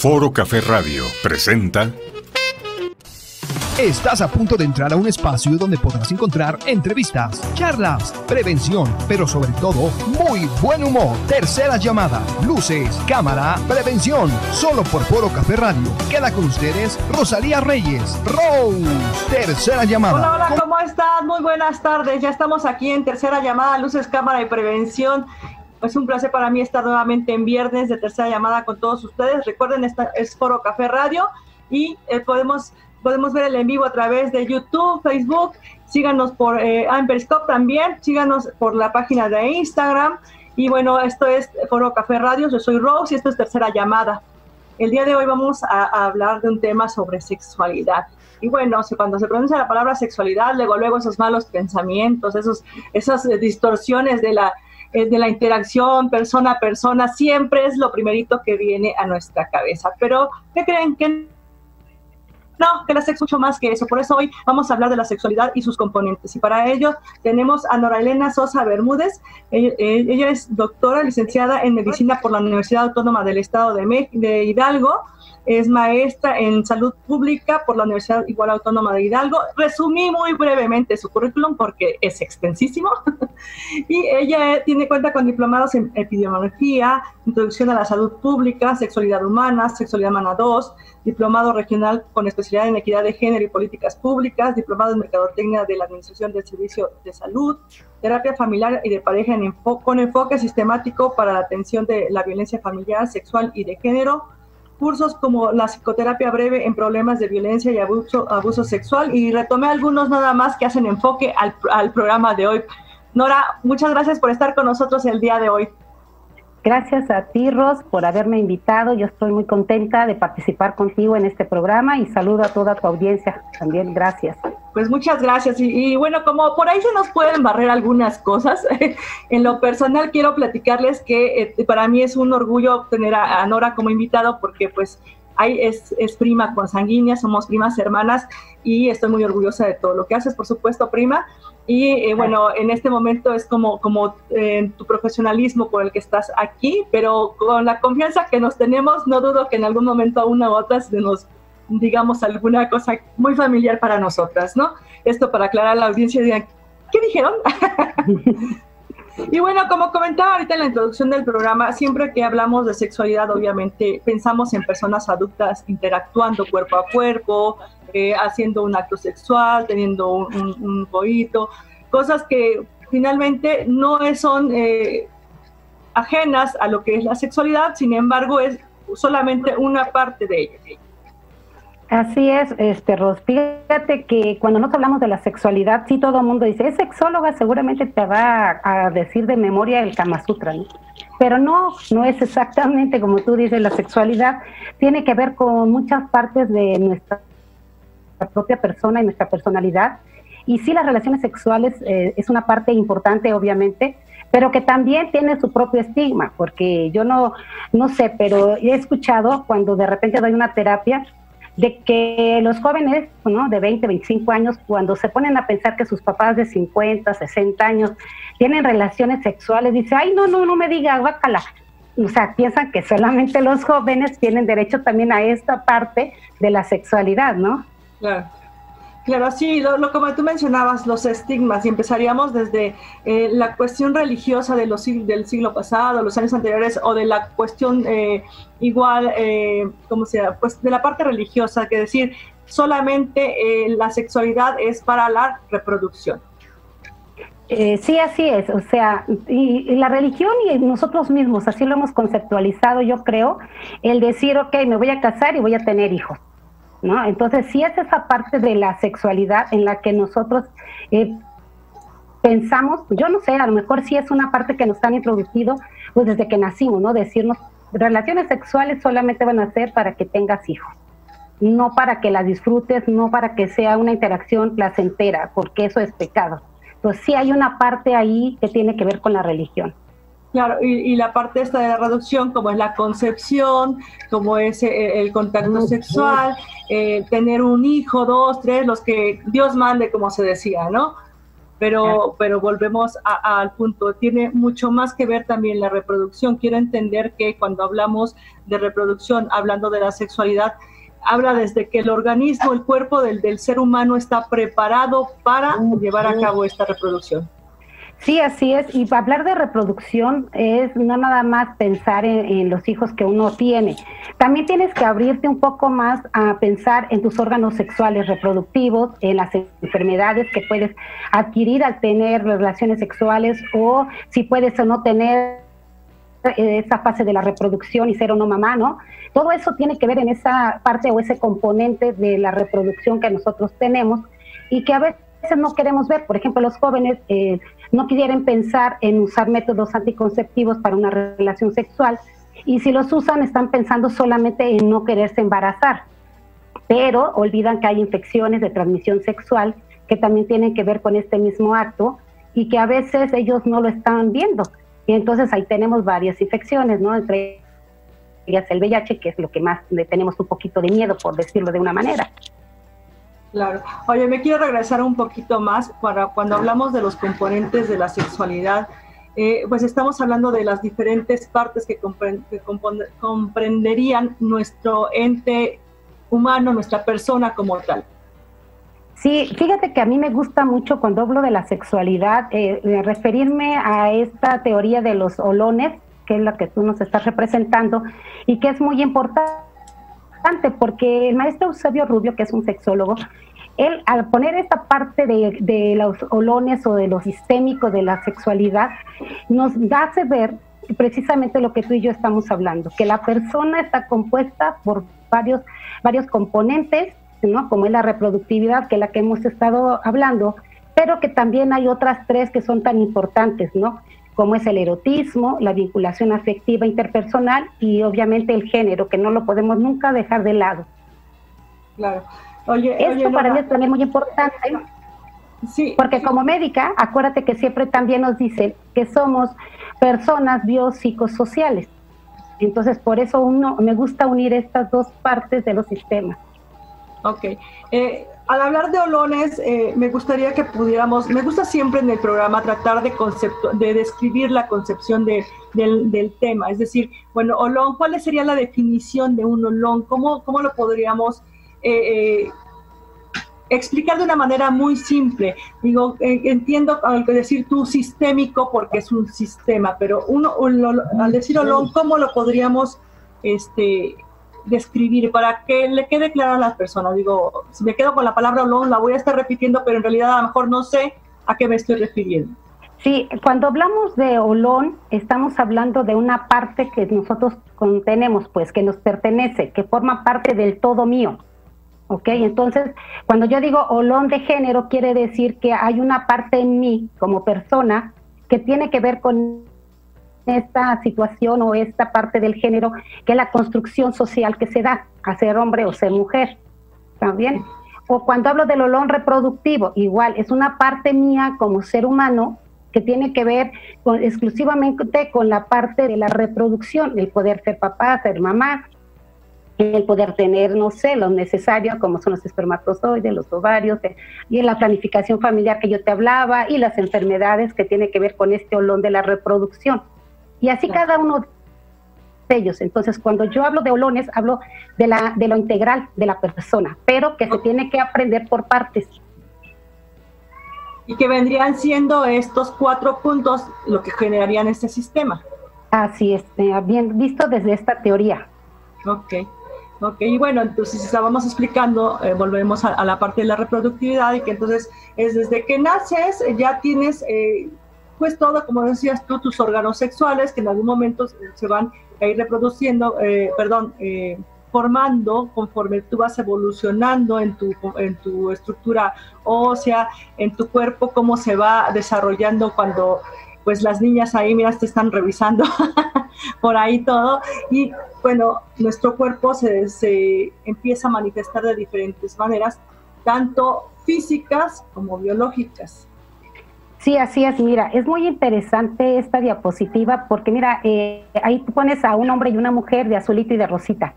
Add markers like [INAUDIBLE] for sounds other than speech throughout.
Foro Café Radio presenta Estás a punto de entrar a un espacio donde podrás encontrar entrevistas, charlas, prevención, pero sobre todo, muy buen humor. Tercera llamada, luces, cámara, prevención. Solo por Foro Café Radio. Queda con ustedes Rosalía Reyes. Rose. Tercera llamada. Hola, hola, ¿cómo están? Muy buenas tardes. Ya estamos aquí en tercera llamada, luces, cámara y prevención. Es un placer para mí estar nuevamente en viernes de tercera llamada con todos ustedes. Recuerden, esta es Foro Café Radio y eh, podemos podemos ver el en vivo a través de YouTube, Facebook, síganos por eh, Periscope también, síganos por la página de Instagram. Y bueno, esto es Foro Café Radio, yo soy Rose y esto es tercera llamada. El día de hoy vamos a, hablar de un tema sobre sexualidad. Y bueno, cuando se pronuncia la palabra sexualidad, luego, luego esos malos pensamientos, esos, esas distorsiones de la, eh, de la interacción persona a persona, siempre es lo primerito que viene a nuestra cabeza. Pero, ¿qué creen? que no, que la sexo mucho más que eso. Por eso hoy vamos a hablar de la sexualidad y sus componentes. Y para ello tenemos a Nora Elena Sosa Bermúdez. Ella, es doctora, licenciada en medicina por la Universidad Autónoma del Estado de, de Hidalgo es maestra en salud pública por la Universidad Igual Autónoma de Hidalgo. Resumí muy brevemente su currículum porque es extensísimo. [LAUGHS] y ella tiene cuenta con diplomados en epidemiología, introducción a la salud pública, sexualidad humana, sexualidad humana 2, diplomado regional con especialidad en equidad de género y políticas públicas, diplomado en mercadotecnia de la Administración del Servicio de Salud, terapia familiar y de pareja con enfoque sistemático para la atención de la violencia familiar, sexual y de género, cursos como la psicoterapia breve en problemas de violencia y abuso, abuso sexual y retomé algunos nada más que hacen enfoque al, al programa de hoy. Nora, muchas gracias por estar con nosotros el día de hoy. Gracias a ti, Ros, por haberme invitado. Yo estoy muy contenta de participar contigo en este programa y saludo a toda tu audiencia. También gracias. Pues muchas gracias. Y, bueno, como por ahí se nos pueden barrer algunas cosas, [LAUGHS] en lo personal quiero platicarles que eh, para mí es un orgullo tener a, a Nora como invitado porque pues hay, es, es prima consanguínea, somos primas hermanas y estoy muy orgullosa de todo lo que haces, por supuesto, prima. Y eh, bueno, en este momento es como, como eh, tu profesionalismo por el que estás aquí, pero con la confianza que nos tenemos, no dudo que en algún momento a una u otra nos digamos alguna cosa muy familiar para nosotras, ¿no? Esto para aclarar a la audiencia, digan, ¿qué dijeron? [LAUGHS] y bueno, como comentaba ahorita en la introducción del programa, siempre que hablamos de sexualidad, obviamente pensamos en personas adultas interactuando cuerpo a cuerpo, eh, haciendo un acto sexual, teniendo un, un, cosas que finalmente no son eh, ajenas a lo que es la sexualidad, sin embargo es solamente una parte de ella. Así es, este Ros. Fíjate que cuando nos hablamos de la sexualidad, sí todo el mundo dice, es sexóloga, seguramente te va a, decir de memoria el Kama Sutra, ¿no? Pero no, no es exactamente como tú dices, la sexualidad tiene que ver con muchas partes de nuestra propia persona y nuestra personalidad. Y sí, las relaciones sexuales eh, es una parte importante, obviamente, pero que también tiene su propio estigma, porque yo no, no sé, pero he escuchado cuando de repente doy una terapia, de que los jóvenes ¿no? de 20, 25 años, cuando se ponen a pensar que sus papás de 50, 60 años tienen relaciones sexuales, dice, ay, no, no, no me diga, guácala. O sea, piensan que solamente los jóvenes tienen derecho también a esta parte de la sexualidad, ¿no? Claro. Claro, sí, lo, como tú mencionabas, los estigmas, y empezaríamos desde eh, la cuestión religiosa de los, del siglo pasado, los años anteriores, o de la cuestión eh, igual, eh, como sea, pues de la parte religiosa, que decir, solamente eh, la sexualidad es para la reproducción. sí, así es. O sea, y, la religión y nosotros mismos, así lo hemos conceptualizado, yo creo, el decir, ok, me voy a casar y voy a tener hijos. ¿No? Entonces, sí es esa parte de la sexualidad en la que nosotros eh, pensamos, yo no sé, a lo mejor sí es una parte que nos han introducido pues desde que nacimos, ¿no? Decirnos, relaciones sexuales solamente van a ser para que tengas hijos, no para que las disfrutes, no para que sea una interacción placentera, porque eso es pecado. Entonces sí hay una parte ahí que tiene que ver con la religión. Claro, y, la parte esta de la reducción, como es la concepción, como es eh, el, contacto sexual, eh, tener un hijo, dos, tres, los que Dios mande, como se decía, ¿no? pero, pero volvemos al punto, tiene mucho más que ver también la reproducción. Quiero entender que cuando hablamos de reproducción, hablando de la sexualidad, habla desde que el organismo, el cuerpo del, del ser humano está preparado para llevar a cabo esta reproducción. Sí, así es. Y hablar de reproducción es no nada más pensar en, los hijos que uno tiene. También tienes que abrirte un poco más a pensar en tus órganos sexuales reproductivos, en las enfermedades que puedes adquirir al tener relaciones sexuales o si puedes o no tener esa fase de la reproducción y ser o no mamá, ¿no? Todo eso tiene que ver en esa parte o ese componente de la reproducción que nosotros tenemos y que a veces no queremos ver. Por ejemplo, los jóvenes eh, no quieren pensar en usar métodos anticonceptivos para una relación sexual y si los usan están pensando solamente en no quererse embarazar, pero olvidan que hay infecciones de transmisión sexual que también tienen que ver con este mismo acto y que a veces ellos no lo están viendo. Y entonces ahí tenemos varias infecciones, ¿no? Entre ellas el VIH, que es lo que más le tenemos un poquito de miedo, por decirlo de una manera. Claro. Oye, me quiero regresar un poquito más para cuando hablamos de los componentes de la sexualidad. Eh, pues estamos hablando de las diferentes partes que, comprenderían nuestro ente humano, nuestra persona como tal. Sí, fíjate que a mí me gusta mucho cuando hablo de la sexualidad, eh, referirme a esta teoría de los olones, que es la que tú nos estás representando, y que es muy importante porque el maestro Eusebio Rubio, que es un sexólogo, él al poner esta parte de, los olones o de lo sistémico de la sexualidad, nos hace ver precisamente lo que tú y yo estamos hablando, que la persona está compuesta por varios, varios componentes, ¿no? como es la reproductividad, que es la que hemos estado hablando, pero que también hay otras tres que son tan importantes, ¿no? Como es el erotismo, la vinculación afectiva interpersonal y obviamente el género, que no lo podemos nunca dejar de lado. Claro. Oye, Esto para mí es también muy importante. Sí. Porque como médica, acuérdate que siempre también nos dicen que somos personas biopsicosociales. Entonces, por eso uno me gusta unir estas dos partes de los sistemas. Ok. Eh, al hablar de olones, eh, me gustaría que pudiéramos, me gusta siempre en el programa tratar de, concepto, de describir la concepción de, del, tema, es decir, bueno, olón, ¿cuál sería la definición de un olón? ¿Cómo, cómo lo podríamos eh, eh, explicar de una manera muy simple? Digo, entiendo al decir tú sistémico porque es un sistema, pero uno, al decir olón, ¿cómo lo podríamos este, describir para que le quede claro a las personas. Digo, si me quedo con la palabra olón, la voy a estar repitiendo, pero en realidad a lo mejor no sé a qué me estoy refiriendo. Sí, cuando hablamos de olón, estamos hablando de una parte que nosotros contenemos, pues, que nos pertenece, que forma parte del todo mío. ¿Ok? Entonces, cuando yo digo olón de género, quiere decir que hay una parte en mí como persona que tiene que ver con esta situación o esta parte del género, que la construcción social que se da a ser hombre o ser mujer. También. O cuando hablo del olón reproductivo, igual, es una parte mía como ser humano que tiene que ver con, exclusivamente con la parte de la reproducción, el poder ser papá, ser mamá, el poder tener, no sé, lo necesario, como son los espermatozoides, los ovarios, eh, y la planificación familiar que yo te hablaba, y las enfermedades que tiene que ver con este olón de la reproducción. Y así cada uno de ellos. Entonces, cuando yo hablo de olones, hablo de, la, de lo integral de la persona, pero que se tiene que aprender por partes. Y que vendrían siendo estos cuatro puntos lo que generarían este sistema. Así es, eh, bien visto desde esta teoría. Ok. Ok, y bueno, entonces estábamos explicando, eh, volvemos a, la parte de la reproductividad y que entonces es desde que naces ya tienes eh, pues todo, como decías tú, tus órganos sexuales que en algún momento se van a ir reproduciendo, eh, perdón, eh, formando conforme tú vas evolucionando en tu, en tu estructura ósea, en tu cuerpo, cómo se va desarrollando cuando pues las niñas ahí, mira, te están revisando [LAUGHS] por ahí todo. Y bueno, nuestro cuerpo se, se empieza a manifestar de diferentes maneras, tanto físicas como biológicas. Sí, así es. Mira, es muy interesante esta diapositiva porque mira, eh, ahí tú pones a un hombre y una mujer de azulito y de rosita.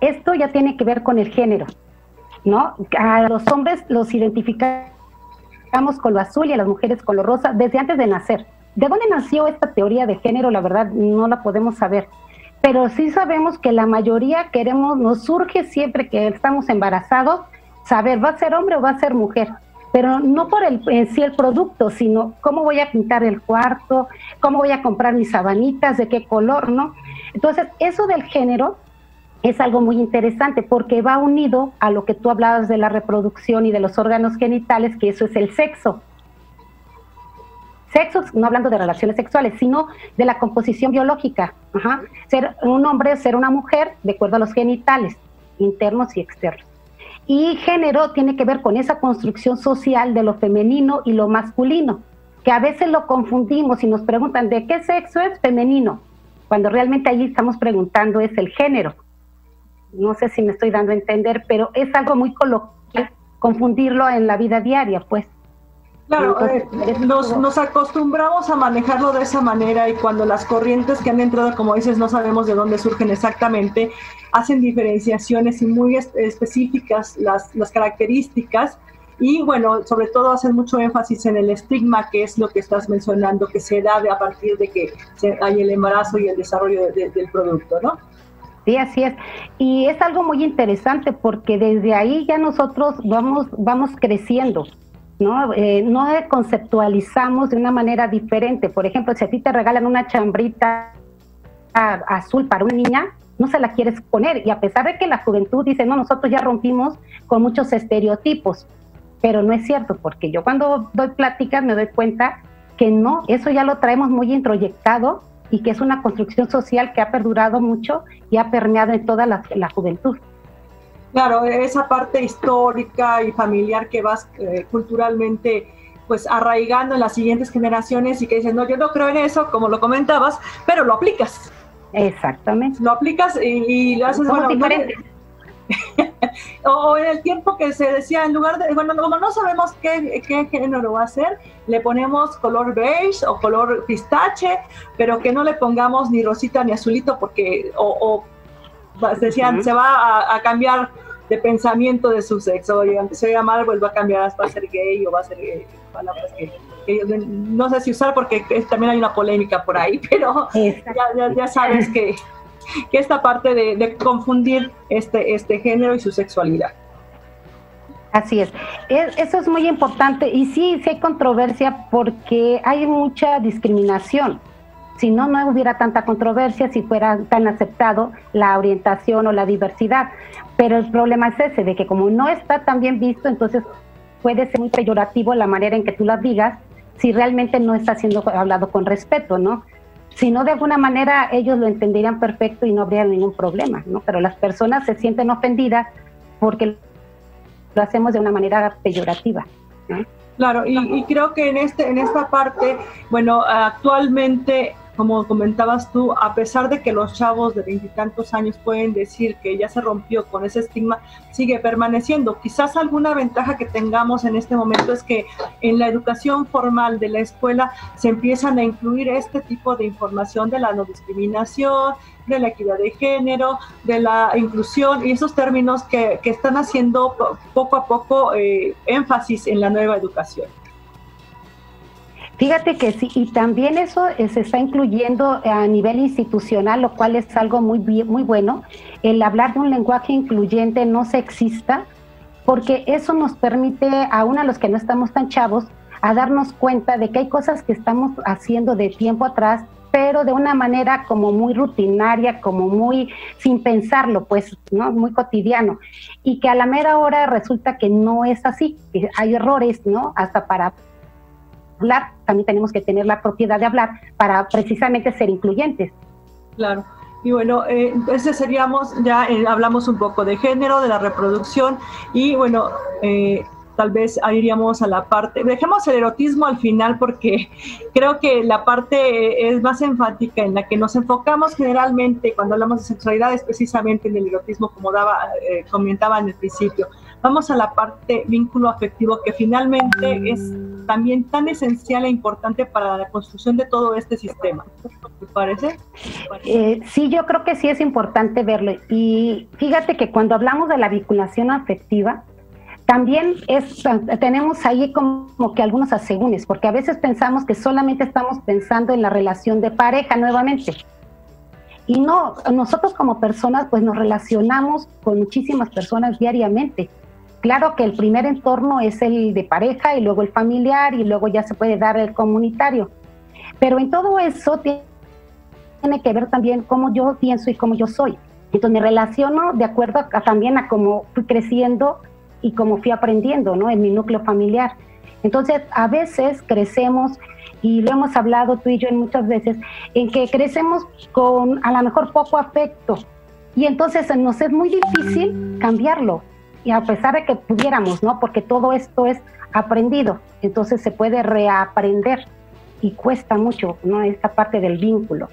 Esto ya tiene que ver con el género, ¿no? A los hombres los identificamos con lo azul y a las mujeres con lo rosa desde antes de nacer. ¿De dónde nació esta teoría de género? La verdad no la podemos saber. Pero sí sabemos que la mayoría queremos, nos surge siempre que estamos embarazados, saber, ¿va a ser hombre o va a ser mujer? Pero no por el, en sí el producto, sino cómo voy a pintar el cuarto, cómo voy a comprar mis sabanitas, de qué color, ¿no? Entonces, eso del género es algo muy interesante porque va unido a lo que tú hablabas de la reproducción y de los órganos genitales, que eso es el sexo. Sexo, no hablando de relaciones sexuales, sino de la composición biológica. Ser un hombre, ser una mujer, de acuerdo a los genitales, internos y externos. Y género tiene que ver con esa construcción social de lo femenino y lo masculino, que a veces lo confundimos y nos preguntan de qué sexo es femenino, cuando realmente ahí estamos preguntando es el género no sé si me estoy dando a entender, pero es algo muy coloquial confundirlo en la vida diaria, pues. Claro, eh, nos, nos, acostumbramos a manejarlo de esa manera y cuando las corrientes que han entrado, como dices, no sabemos de dónde surgen exactamente, hacen diferenciaciones y muy específicas las, las características y bueno, sobre todo hacen mucho énfasis en el estigma, que es lo que estás mencionando, que se da a partir de que hay el embarazo y el desarrollo del producto, ¿no? Sí, así es. Y es algo muy interesante porque desde ahí ya nosotros vamos, vamos creciendo. ¿No? Eh, no conceptualizamos de una manera diferente. Por ejemplo, si a ti te regalan una chambrita azul para una niña, no se la quieres poner. Y a pesar de que la juventud dice, no, nosotros ya rompimos con muchos estereotipos, pero no es cierto, porque yo cuando doy pláticas me doy cuenta que no, eso ya lo traemos muy introyectado y que es una construcción social que ha perdurado mucho y ha permeado en toda la, juventud. Claro, esa parte histórica y familiar que vas eh, culturalmente pues arraigando en las siguientes generaciones y que dices, no, yo no creo en eso, como lo comentabas, pero lo aplicas. Exactamente. Lo aplicas y, lo haces, bueno, [LAUGHS] o en el tiempo que se decía, en lugar de, bueno, como no sabemos qué, qué género va a ser, le ponemos color beige o color pistache, pero que no le pongamos ni rosita ni azulito porque, o, decían, se va a, cambiar de pensamiento de su sexo, y aunque se mal, vuelve a cambiar, va a ser gay o va a ser gay, palabras que, no sé si usar porque también hay una polémica por ahí, [LAUGHS] pero ya, ya sabes que que esta parte de, confundir este, este género y su sexualidad. Así es. Eso es muy importante y sí, sí hay controversia porque hay mucha discriminación. Si no, no hubiera tanta controversia si fuera tan aceptado la orientación o la diversidad. Pero el problema es ese, de que como no está tan bien visto, entonces puede ser muy peyorativo la manera en que tú la digas si realmente no está siendo hablado con respeto, ¿no? Si no, de alguna manera ellos lo entenderían perfecto y no habría ningún problema, ¿no? Pero las personas se sienten ofendidas porque lo hacemos de una manera peyorativa. Claro, y, y, creo que en, este, en esta parte, bueno, actualmente como comentabas tú, a pesar de que los chavos de veintitantos años pueden decir que ya se rompió con ese estigma, sigue permaneciendo. Quizás alguna ventaja que tengamos en este momento es que en la educación formal de la escuela se empiezan a incluir este tipo de información de la no discriminación, de la equidad de género, de la inclusión y esos términos que, están haciendo poco a poco eh, énfasis en la nueva educación. Fíjate que sí, y también eso eh, se está incluyendo a nivel institucional, lo cual es algo muy, muy bueno, el hablar de un lenguaje incluyente, no sexista, porque eso nos permite, aún a los que no estamos tan chavos, a darnos cuenta de que hay cosas que estamos haciendo de tiempo atrás, pero de una manera como muy rutinaria, como muy sin pensarlo, pues, ¿no? Muy cotidiano. Y que a la mera hora resulta que no es así, hay errores, ¿no? Hasta para hablar, también tenemos que tener la propiedad de hablar para precisamente ser incluyentes. Claro. Y bueno, eh, ese seríamos, ya eh, hablamos un poco de género, de la reproducción y bueno, eh, tal vez iríamos a la parte, dejemos el erotismo al final porque [LAUGHS] creo que la parte es más enfática en la que nos enfocamos generalmente cuando hablamos de sexualidad es precisamente en el erotismo como daba, eh, comentaba en el principio. Vamos a la parte vínculo afectivo que finalmente es también tan esencial e importante para la construcción de todo este sistema. ¿Te parece? Eh, sí, yo creo que sí es importante verlo. Y fíjate que cuando hablamos de la vinculación afectiva, también es, tenemos ahí como que algunos asegúnes, porque a veces pensamos que solamente estamos pensando en la relación de pareja nuevamente. Y no, nosotros como personas pues nos relacionamos con muchísimas personas diariamente. Claro que el primer entorno es el de pareja y luego el familiar y luego ya se puede dar el comunitario. Pero en todo eso tiene que ver también cómo yo pienso y cómo yo soy. Entonces me relaciono de acuerdo también a cómo fui creciendo y como fui aprendiendo ¿no? en mi núcleo familiar. Entonces, a veces crecemos, y lo hemos hablado tú y yo en muchas veces, en que crecemos con a lo mejor poco afecto. Y entonces nos es muy difícil cambiarlo. Y a pesar de que pudiéramos, ¿no? Porque todo esto es aprendido. Entonces se puede reaprender y cuesta mucho, ¿no? Esta parte del vínculo.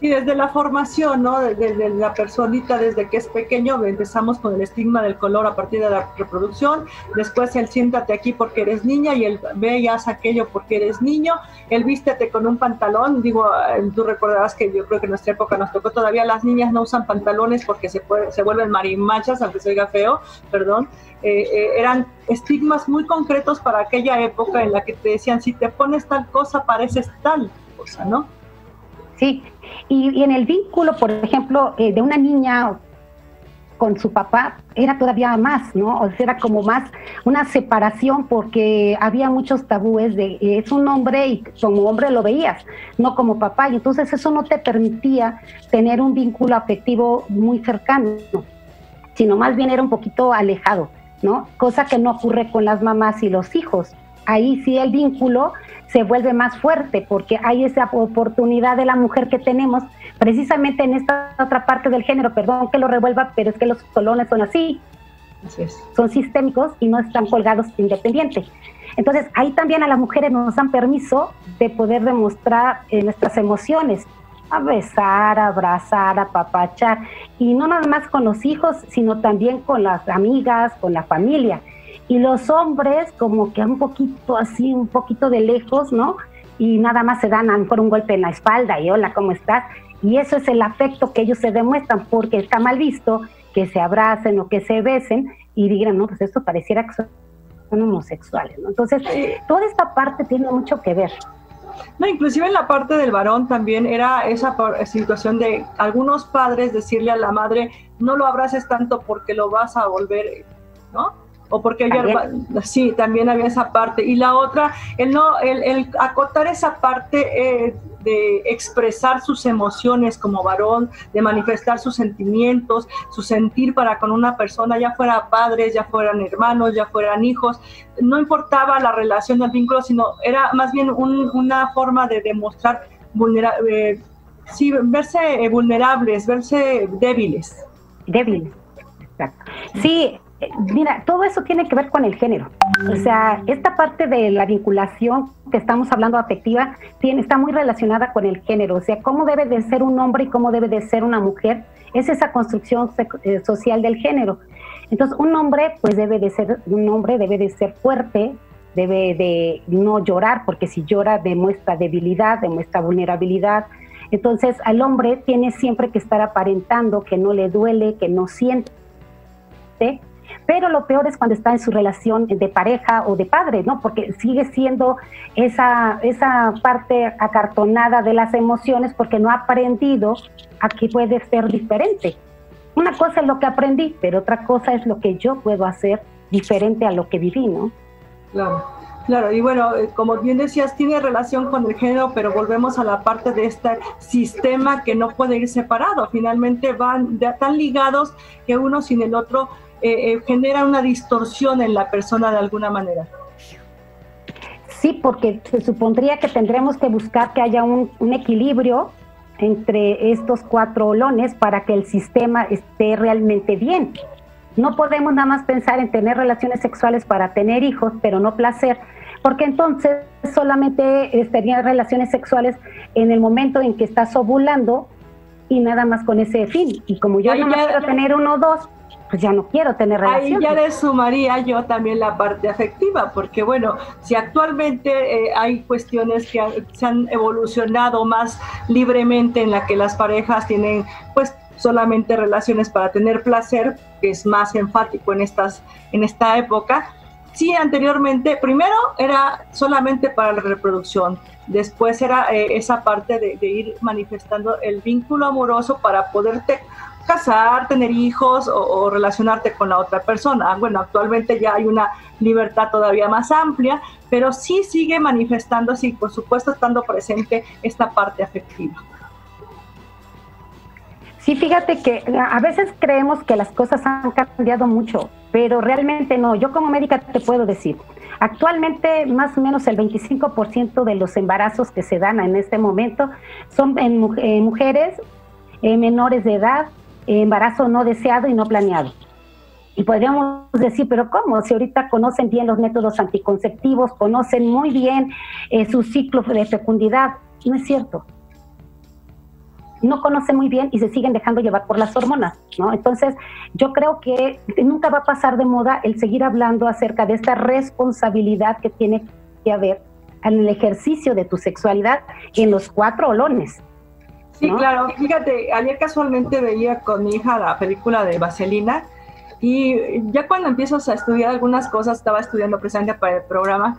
Y desde la formación, ¿no? Desde, la personita, desde que es pequeño, empezamos con el estigma del color a partir de la reproducción, después el siéntate aquí porque eres niña y el ve y haz aquello porque eres niño, el vístete con un pantalón, digo, eh, tú recordarás que yo creo que en nuestra época nos tocó todavía, las niñas no usan pantalones porque se, se vuelven marimachas, aunque se oiga feo, perdón, eh, eh, eran estigmas muy concretos para aquella época en la que te decían, si te pones tal cosa, pareces tal cosa, ¿no? Sí, y, en el vínculo, por ejemplo, eh, de una niña con su papá, era todavía más, ¿no? O sea, era como más una separación porque había muchos tabúes de es un hombre y como hombre lo veías, no como papá, y entonces eso no te permitía tener un vínculo afectivo muy cercano, sino más bien era un poquito alejado, ¿no? Cosa que no ocurre con las mamás y los hijos. Ahí sí el vínculo se vuelve más fuerte porque hay esa oportunidad de la mujer que tenemos precisamente en esta otra parte del género, perdón que lo revuelva, pero es que los colones son así, son sistémicos y no están colgados independientes. Entonces, ahí también a las mujeres nos dan permiso de poder demostrar eh, nuestras emociones, a besar, a abrazar, a papachar, y no nada más con los hijos, sino también con las amigas, con la familia y los hombres como que un poquito así, un poquito de lejos, ¿no? Y nada más se dan a lo mejor un golpe en la espalda y hola, ¿cómo estás? Y eso es el afecto que ellos se demuestran porque está mal visto que se abracen o que se besen y digan, no, pues esto pareciera que son homosexuales, ¿no? Entonces, toda esta parte tiene mucho que ver. No, inclusive en la parte del varón también era esa situación de algunos padres decirle a la madre, no lo abraces tanto porque lo vas a volver, ¿no? O porque ella, sí, también había esa parte. Y la otra, el, no, el, el acotar esa parte eh, de expresar sus emociones como varón, de manifestar sus sentimientos, su sentir para con una persona, ya fuera padres, ya fueran hermanos, ya fueran hijos, no importaba la relación del vínculo, sino era más bien una forma de demostrar vulnera eh, sí, verse eh, vulnerables, verse débiles. Débiles, exacto. Sí, Mira, todo eso tiene que ver con el género. O sea, esta parte de la vinculación que estamos hablando afectiva tiene, está muy relacionada con el género. O sea, cómo debe de ser un hombre y cómo debe de ser una mujer. Es esa construcción eh, social del género. Entonces, un hombre, pues debe de ser, un hombre debe de ser fuerte, debe de no llorar, porque si llora demuestra debilidad, demuestra vulnerabilidad. Entonces, al hombre tiene siempre que estar aparentando que no le duele, que no siente pero lo peor es cuando está en su relación de pareja o de padre, ¿no? Porque sigue siendo esa, esa parte acartonada de las emociones porque no ha aprendido a que puede ser diferente. Una cosa es lo que aprendí, pero otra cosa es lo que yo puedo hacer diferente a lo que viví, ¿no? Claro. Claro, y bueno, eh, como bien decías, tiene relación con el género, pero volvemos a la parte de este sistema que no puede ir separado. Finalmente van tan ligados que uno sin el otro eh, eh, genera una distorsión en la persona de alguna manera. Sí, porque se supondría que tendremos que buscar que haya un, equilibrio entre estos cuatro olones para que el sistema esté realmente bien. No podemos nada más pensar en tener relaciones sexuales para tener hijos, pero no placer, porque entonces solamente estarían relaciones sexuales en el momento en que estás ovulando y nada más con ese fin. Y como yo no quiero tener uno o dos, pues ya no quiero tener relaciones. Ahí ya le sumaría yo también la parte afectiva, porque bueno, si actualmente eh, hay cuestiones que se han evolucionado más libremente en la que las parejas tienen pues solamente relaciones para tener placer, que es más enfático en, estas, en esta época. Sí, anteriormente, primero era solamente para la reproducción, después era eh, esa parte de, ir manifestando el vínculo amoroso para poderte casar, tener hijos o, relacionarte con la otra persona. Bueno, actualmente ya hay una libertad todavía más amplia, pero sí sigue manifestándose y por supuesto estando presente esta parte afectiva. Sí, fíjate que a veces creemos que las cosas han cambiado mucho, pero realmente no. Yo como médica te puedo decir, actualmente más o menos el 25% de los embarazos que se dan en este momento son en, mujeres menores de edad, embarazo no deseado y no planeado. Y podríamos decir, pero ¿cómo? Si ahorita conocen bien los métodos anticonceptivos, conocen muy bien eh, su ciclo de fecundidad. No es cierto no conocen muy bien y se siguen dejando llevar por las hormonas, ¿no? Entonces, yo creo que nunca va a pasar de moda el seguir hablando acerca de esta responsabilidad que tiene que haber en el ejercicio de tu sexualidad en los cuatro olones. Sí, claro. Fíjate, ayer casualmente veía con mi hija la película de Vaselina y ya cuando empiezas a estudiar algunas cosas, estaba estudiando precisamente para el programa,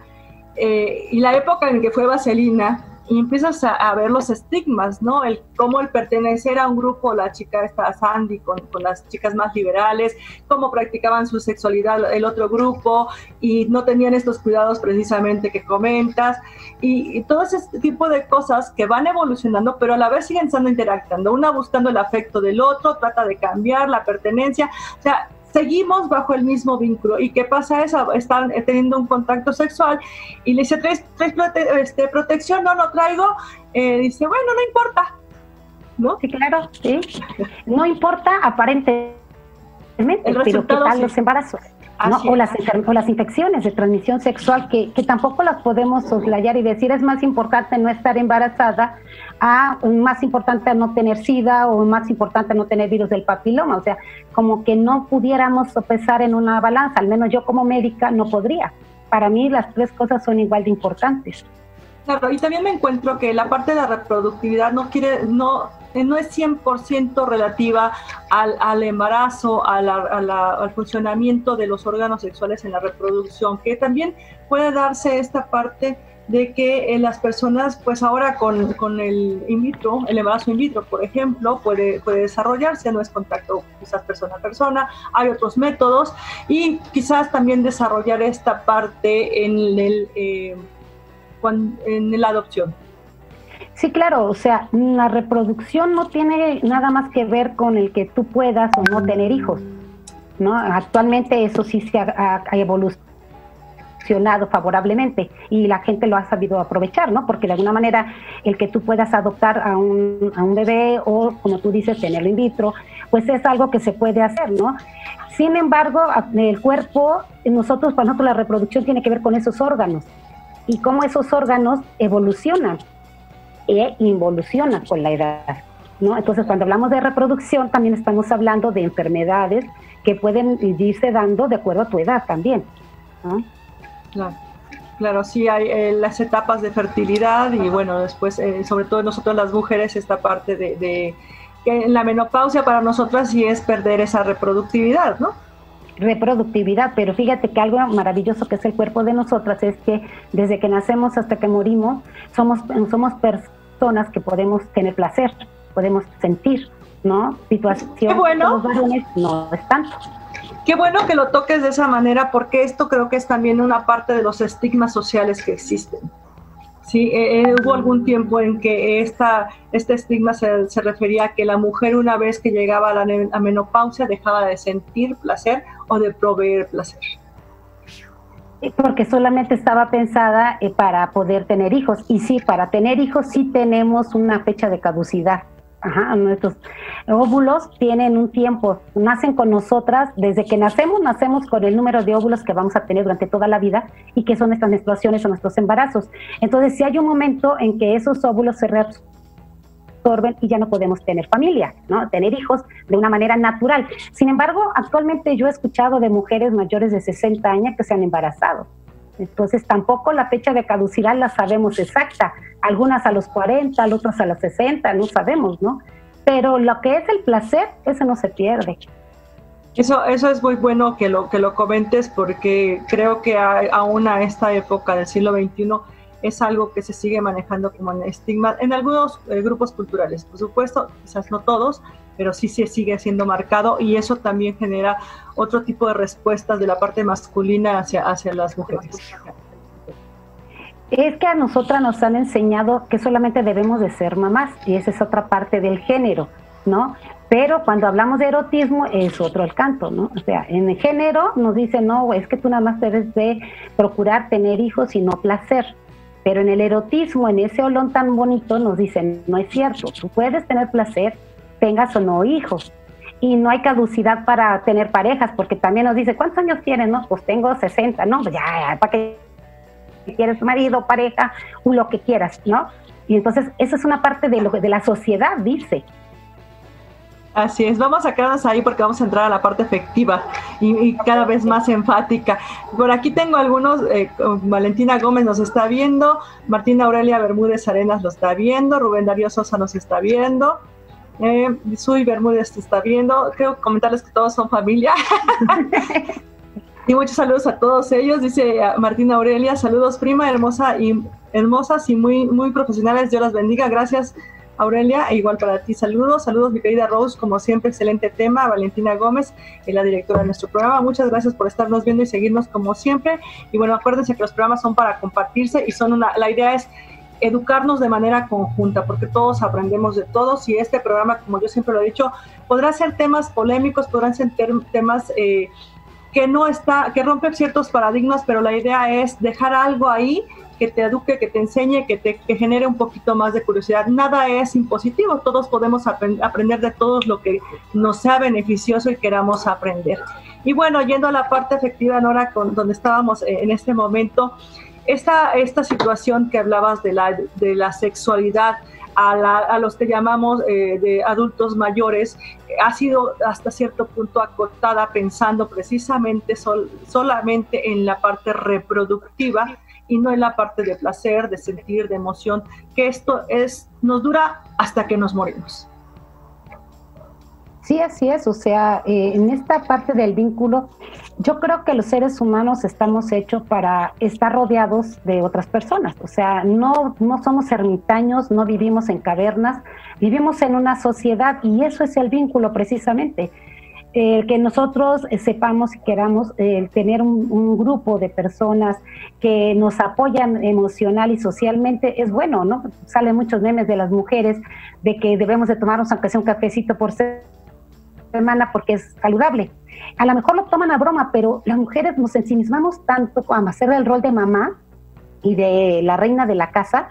eh, y la época en que fue Vaselina, y empiezas a, ver los estigmas, ¿no? El cómo el pertenecer a un grupo, la chica esta Sandy con, con, las chicas más liberales, cómo practicaban su sexualidad el otro grupo y no tenían estos cuidados precisamente que comentas y, todo ese tipo de cosas que van evolucionando, pero a la vez siguen estando interactuando, una buscando el afecto del otro, trata de cambiar la pertenencia, o sea, seguimos bajo el mismo vínculo. ¿Y qué pasa eso? Están teniendo un contacto sexual y le dice, ¿traes, este, protección? No, no traigo. Eh, dice, bueno, no importa. ¿No? Sí, claro, sí. No importa aparentemente, pero ¿qué tal los embarazos? O, las, o las infecciones de transmisión sexual que, que tampoco las podemos soslayar y decir es más importante no estar embarazada a más importante no tener SIDA o más importante no tener virus del papiloma. O sea, como que no pudiéramos sopesar en una balanza, al menos yo como médica no podría. Para mí las tres cosas son igual de importantes. Claro, y también me encuentro que la parte de la reproductividad no quiere, no, no es 100% relativa al, al embarazo, al funcionamiento de los órganos sexuales en la reproducción, que también puede darse esta parte de que eh, las personas, pues ahora con, con, el in vitro, el embarazo in vitro, por ejemplo, puede, puede desarrollarse, no es contacto quizás persona a persona, hay otros métodos y quizás también desarrollar esta parte en, el, eh, en la adopción. Sí, claro, o sea, la reproducción no tiene nada más que ver con el que tú puedas o no tener hijos. ¿no? Actualmente eso sí se ha, evolucionado favorablemente y la gente lo ha sabido aprovechar, ¿no? Porque de alguna manera el que tú puedas adoptar a un, a un bebé o, como tú dices, tenerlo in vitro, pues es algo que se puede hacer, ¿no? Sin embargo, el cuerpo, nosotros, para nosotros la reproducción tiene que ver con esos órganos y cómo esos órganos evolucionan e involucionan con la edad. ¿no? Entonces, cuando hablamos de reproducción, también estamos hablando de enfermedades que pueden irse dando de acuerdo a tu edad también. ¿no? Claro, claro sí hay eh, las etapas de fertilidad y bueno, después, eh, sobre todo nosotros las mujeres, esta parte de, que en la menopausia para nosotras sí es perder esa reproductividad, ¿no? reproductividad, pero fíjate que algo maravilloso que es el cuerpo de nosotras es que desde que nacemos hasta que morimos somos, somos personas que podemos tener placer, podemos sentir, ¿no? Situación Qué bueno. no es tanto. Qué bueno que lo toques de esa manera porque esto creo que es también una parte de los estigmas sociales que existen. Sí, eh, eh, hubo algún tiempo en que esta, este estigma se, se, refería a que la mujer una vez que llegaba a la menopausia dejaba de sentir placer o de proveer placer. Porque solamente estaba pensada eh, para poder tener hijos. Y sí, para tener hijos sí tenemos una fecha de caducidad. Nuestros óvulos tienen un tiempo, nacen con nosotras, desde que nacemos, nacemos con el número de óvulos que vamos a tener durante toda la vida y que son nuestras menstruaciones o nuestros embarazos. Entonces, si hay un momento en que esos óvulos se reabsorben y ya no podemos tener familia, ¿no? Tener hijos de una manera natural. Sin embargo, actualmente yo he escuchado de mujeres mayores de 60 años que se han embarazado. Entonces tampoco la fecha de caducidad la sabemos exacta, algunas a los 40, otras a los 60, no sabemos, ¿no? pero lo que es el placer, eso no se pierde. Eso, eso es muy bueno que lo, que lo comentes porque creo que aún a esta época del siglo XXI es algo que se sigue manejando como un estigma en algunos eh, grupos culturales. Por supuesto, quizás no todos, pero sí se sigue siendo marcado y eso también genera otro tipo de respuestas de la parte masculina hacia, hacia las mujeres. Es que a nosotras nos han enseñado que solamente debemos de ser mamás y esa es otra parte del género, ¿no? Pero cuando hablamos de erotismo es otro el canto, ¿no? O sea, en el género nos dicen, no, es que tú nada más debes de procurar tener hijos y no placer. Pero en el erotismo, en ese olón tan bonito, nos dicen, no es cierto, tú puedes tener placer, tengas o no hijos. Y no hay caducidad para tener parejas, porque también nos dice, ¿cuántos años tienes? No, pues tengo 60, no, pues ya, ¿para qué quieres marido, pareja, lo que quieras, ¿no? Y entonces, esa es una parte de lo de la sociedad, dice. Así es, vamos a quedarnos ahí porque vamos a entrar a la parte efectiva y, cada vez más enfática. Por aquí tengo algunos, eh, Valentina Gómez nos está viendo, Martina Aurelia Bermúdez Arenas lo está viendo, Rubén Darío Sosa nos está viendo, eh, Bermúdez te está viendo, creo comentarles que todos son familia. [LAUGHS] y muchos saludos a todos ellos, dice Martina Aurelia, saludos prima, hermosa y hermosas y muy, muy profesionales, Dios las bendiga, gracias Aurelia, e igual para ti, saludos, saludos mi querida Rose, como siempre, excelente tema, Valentina Gómez, la directora de nuestro programa, muchas gracias por estarnos viendo y seguirnos como siempre, y bueno, acuérdense que los programas son para compartirse y son una, la idea es educarnos de manera conjunta, porque todos aprendemos de todos y este programa, como yo siempre lo he dicho, podrá ser temas polémicos, podrán ser temas eh, que no está, que rompen ciertos paradigmas, pero la idea es dejar algo ahí que te eduque, que te enseñe, que te genere un poquito más de curiosidad. Nada es impositivo, todos podemos aprender de todo lo que nos sea beneficioso y queramos aprender. Y bueno, yendo a la parte efectiva, Nora, con, donde estábamos eh, en este momento, esta, esta situación que hablabas de la, de la sexualidad, a, a, los que llamamos eh, de adultos mayores ha sido hasta cierto punto acotada pensando precisamente sol, solamente en la parte reproductiva y no en la parte de placer, de sentir, de emoción, que esto es, nos dura hasta que nos morimos. Sí, así es. O sea, eh, en esta parte del vínculo, yo creo que los seres humanos estamos hechos para estar rodeados de otras personas. O sea, no, no somos ermitaños, no vivimos en cavernas, vivimos en una sociedad y eso es el vínculo precisamente el que nosotros sepamos y queramos tener un, grupo de personas que nos apoyan emocional y socialmente es bueno, ¿no? Salen muchos memes de las mujeres de que debemos de tomarnos aunque sea un cafecito por semana porque es saludable. A lo mejor lo toman a broma, pero las mujeres nos ensimismamos tanto a hacer el rol de mamá y de la reina de la casa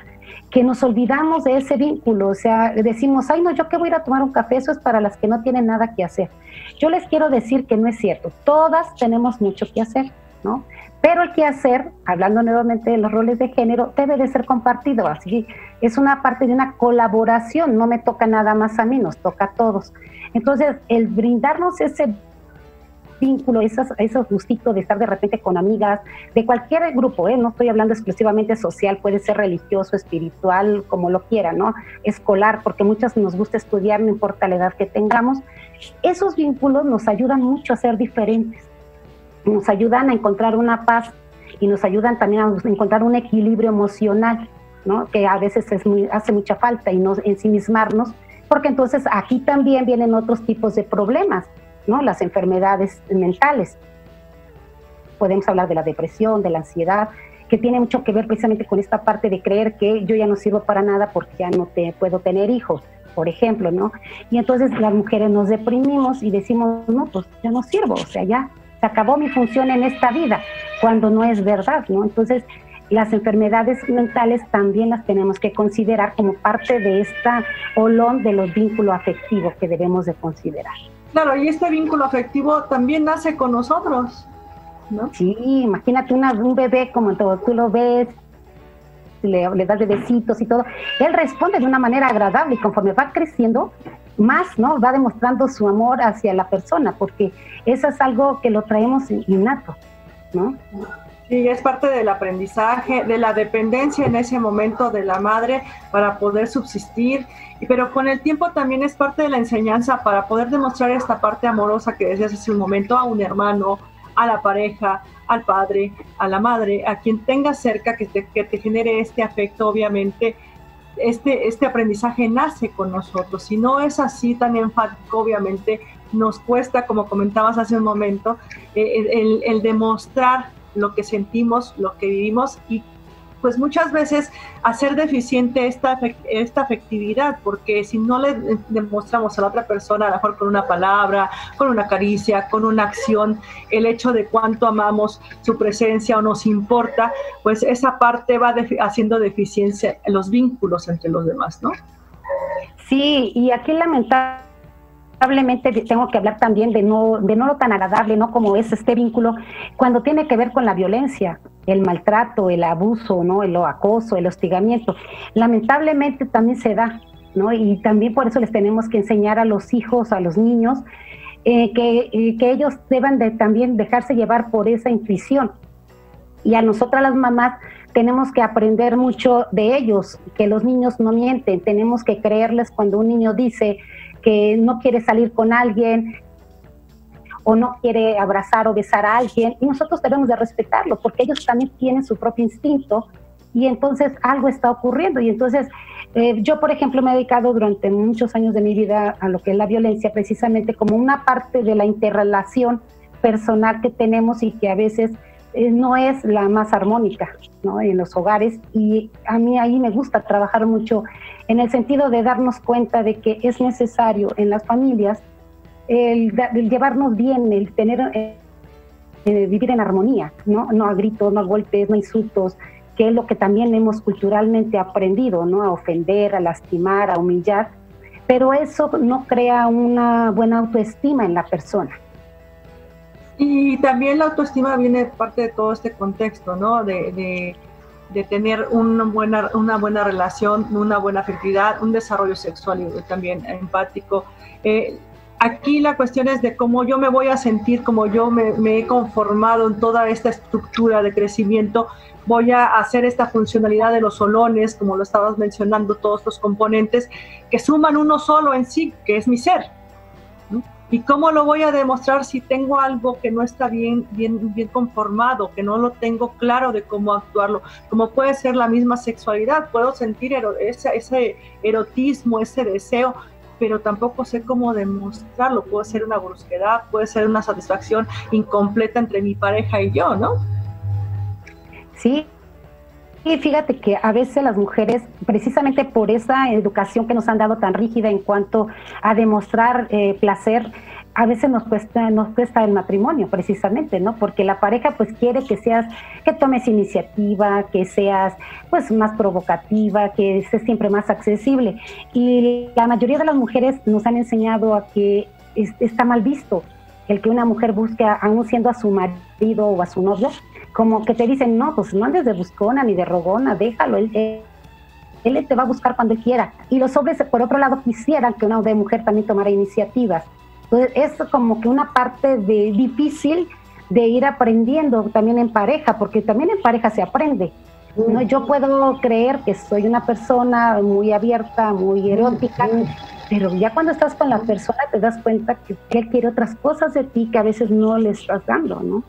que nos olvidamos de ese vínculo, o sea, decimos, ay no, yo que voy a ir a tomar un café, eso es para las que no tienen nada que hacer. Yo les quiero decir que no es cierto, todas tenemos mucho que hacer, ¿no? Pero el que hacer, hablando nuevamente de los roles de género, debe de ser compartido, así es una parte de una colaboración, no me toca nada más a mí, nos toca a todos. Entonces, el brindarnos ese vínculo, esos, esos gustitos de estar de repente con amigas de cualquier grupo, ¿eh? no estoy hablando exclusivamente social, puede ser religioso, espiritual, como lo quiera, ¿no? Escolar, porque muchas nos gusta estudiar, no importa la edad que tengamos. Esos vínculos nos ayudan mucho a ser diferentes, nos ayudan a encontrar una paz y nos ayudan también a encontrar un equilibrio emocional, ¿no? Que a veces es muy, hace mucha falta y no ensimismarnos, porque entonces aquí también vienen otros tipos de problemas ¿no? Las enfermedades mentales. Podemos hablar de la depresión, de la ansiedad, que tiene mucho que ver precisamente con esta parte de creer que yo ya no sirvo para nada porque ya no te puedo tener hijos, por ejemplo, ¿no? Y entonces las mujeres nos deprimimos y decimos, no, pues ya no sirvo, o sea, ya se acabó mi función en esta vida, cuando no es verdad, ¿no? Entonces, las enfermedades mentales también las tenemos que considerar como parte de esta olón de los vínculos afectivos que debemos de considerar. Claro, y este vínculo afectivo también nace con nosotros, ¿no? Sí, imagínate un bebé como tú lo ves, le, le das de besitos y todo, él responde de una manera agradable y conforme va creciendo, más, ¿no? Va demostrando su amor hacia la persona, porque eso es algo que lo traemos innato, ¿no? Sí, es parte del aprendizaje, de la dependencia en ese momento de la madre para poder subsistir, pero con el tiempo también es parte de la enseñanza para poder demostrar esta parte amorosa que decías hace un momento a un hermano, a la pareja, al padre, a la madre, a quien tenga cerca que te, que te genere este afecto, obviamente. Este, este aprendizaje nace con nosotros. Si no es así tan enfático, obviamente nos cuesta, como comentabas hace un momento, eh, el demostrar lo que sentimos, lo que vivimos y pues muchas veces hacer deficiente esta, esta afectividad, porque si no le demostramos a la otra persona, a lo mejor con una palabra, con una caricia, con una acción, el hecho de cuánto amamos su presencia o nos importa, pues esa parte va haciendo deficiencia en los vínculos entre los demás, ¿no? Sí, y aquí lamentablemente lamentablemente tengo que hablar también de no, de no lo tan agradable, ¿no? Como es este vínculo, cuando tiene que ver con la violencia, el maltrato, el abuso, ¿no? El acoso, el hostigamiento. Lamentablemente también se da, ¿no? Y también por eso les tenemos que enseñar a los hijos, a los niños, eh, que, eh, que ellos deban de también dejarse llevar por esa intuición. Y a nosotras las mamás tenemos que aprender mucho de ellos, que los niños no mienten, tenemos que creerles cuando un niño dice, que no quiere salir con alguien o no quiere abrazar o besar a alguien y nosotros debemos de respetarlo porque ellos también tienen su propio instinto y entonces algo está ocurriendo. Y entonces eh, yo por ejemplo me he dedicado durante muchos años de mi vida a lo que es la violencia precisamente como una parte de la interrelación personal que tenemos y que a veces no es la más armónica ¿no? en los hogares y a mí ahí me gusta trabajar mucho en el sentido de darnos cuenta de que es necesario en las familias el, llevarnos bien, el tener, eh, eh, vivir en armonía, ¿no? no a gritos, no a golpes, no a insultos, que es lo que también hemos culturalmente aprendido, ¿no? a ofender, a lastimar, a humillar, pero eso no crea una buena autoestima en la persona. Y también la autoestima viene parte de todo este contexto, ¿no? De, de, tener una buena, una buena relación, una buena fertilidad, un desarrollo sexual y también empático. Eh, aquí la cuestión es de cómo yo me voy a sentir, como yo me, me, he conformado en toda esta estructura de crecimiento, voy a hacer esta funcionalidad de los solones, como lo estabas mencionando, todos los componentes que suman uno solo en sí, que es mi ser. ¿Y cómo lo voy a demostrar si tengo algo que no está bien, bien, bien conformado, que no lo tengo claro de cómo actuarlo? Como puede ser la misma sexualidad, puedo sentir ese, ese erotismo, ese deseo, pero tampoco sé cómo demostrarlo. Puede ser una brusquedad, puede ser una satisfacción incompleta entre mi pareja y yo, ¿no? Sí, y fíjate que a veces las mujeres, precisamente por esa educación que nos han dado tan rígida en cuanto a demostrar eh, placer, a veces nos cuesta, nos cuesta el matrimonio, precisamente, ¿no? Porque la pareja pues quiere que seas, que tomes iniciativa, que seas pues más provocativa, que estés siempre más accesible. Y la mayoría de las mujeres nos han enseñado a que está mal visto el que una mujer busque, aún siendo a su marido o a su novio, como que te dicen, no, pues no andes de buscona ni de rogona, déjalo, él, él, te va a buscar cuando él quiera. Y los hombres, por otro lado, quisieran que una mujer también tomara iniciativas. Entonces, es como que una parte de difícil de ir aprendiendo también en pareja, porque también en pareja se aprende. ¿no? Yo puedo creer que soy una persona muy abierta, muy erótica, pero ya cuando estás con la persona te das cuenta que él quiere otras cosas de ti que a veces no le estás dando, ¿no?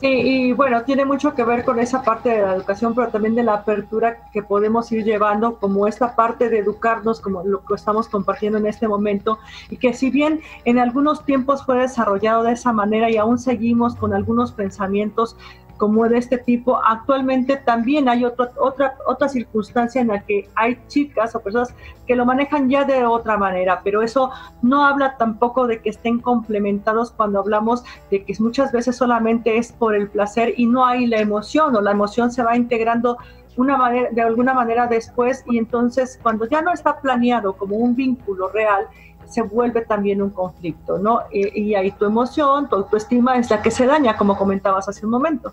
Sí, y bueno, tiene mucho que ver con esa parte de la educación, pero también de la apertura que podemos ir llevando, como esta parte de educarnos, como lo que estamos compartiendo en este momento, y que si bien en algunos tiempos fue desarrollado de esa manera y aún seguimos con algunos pensamientos como de este tipo. Actualmente también hay otra, otra, otra circunstancia en la que hay chicas o personas que lo manejan ya de otra manera, pero eso no habla tampoco de que estén complementados cuando hablamos de que muchas veces solamente es por el placer y no hay la emoción o la emoción se va integrando una de alguna manera después y entonces cuando ya no está planeado como un vínculo real, se vuelve también un conflicto, ¿no? Y, ahí tu emoción, tu autoestima es la que se daña, como comentabas hace un momento.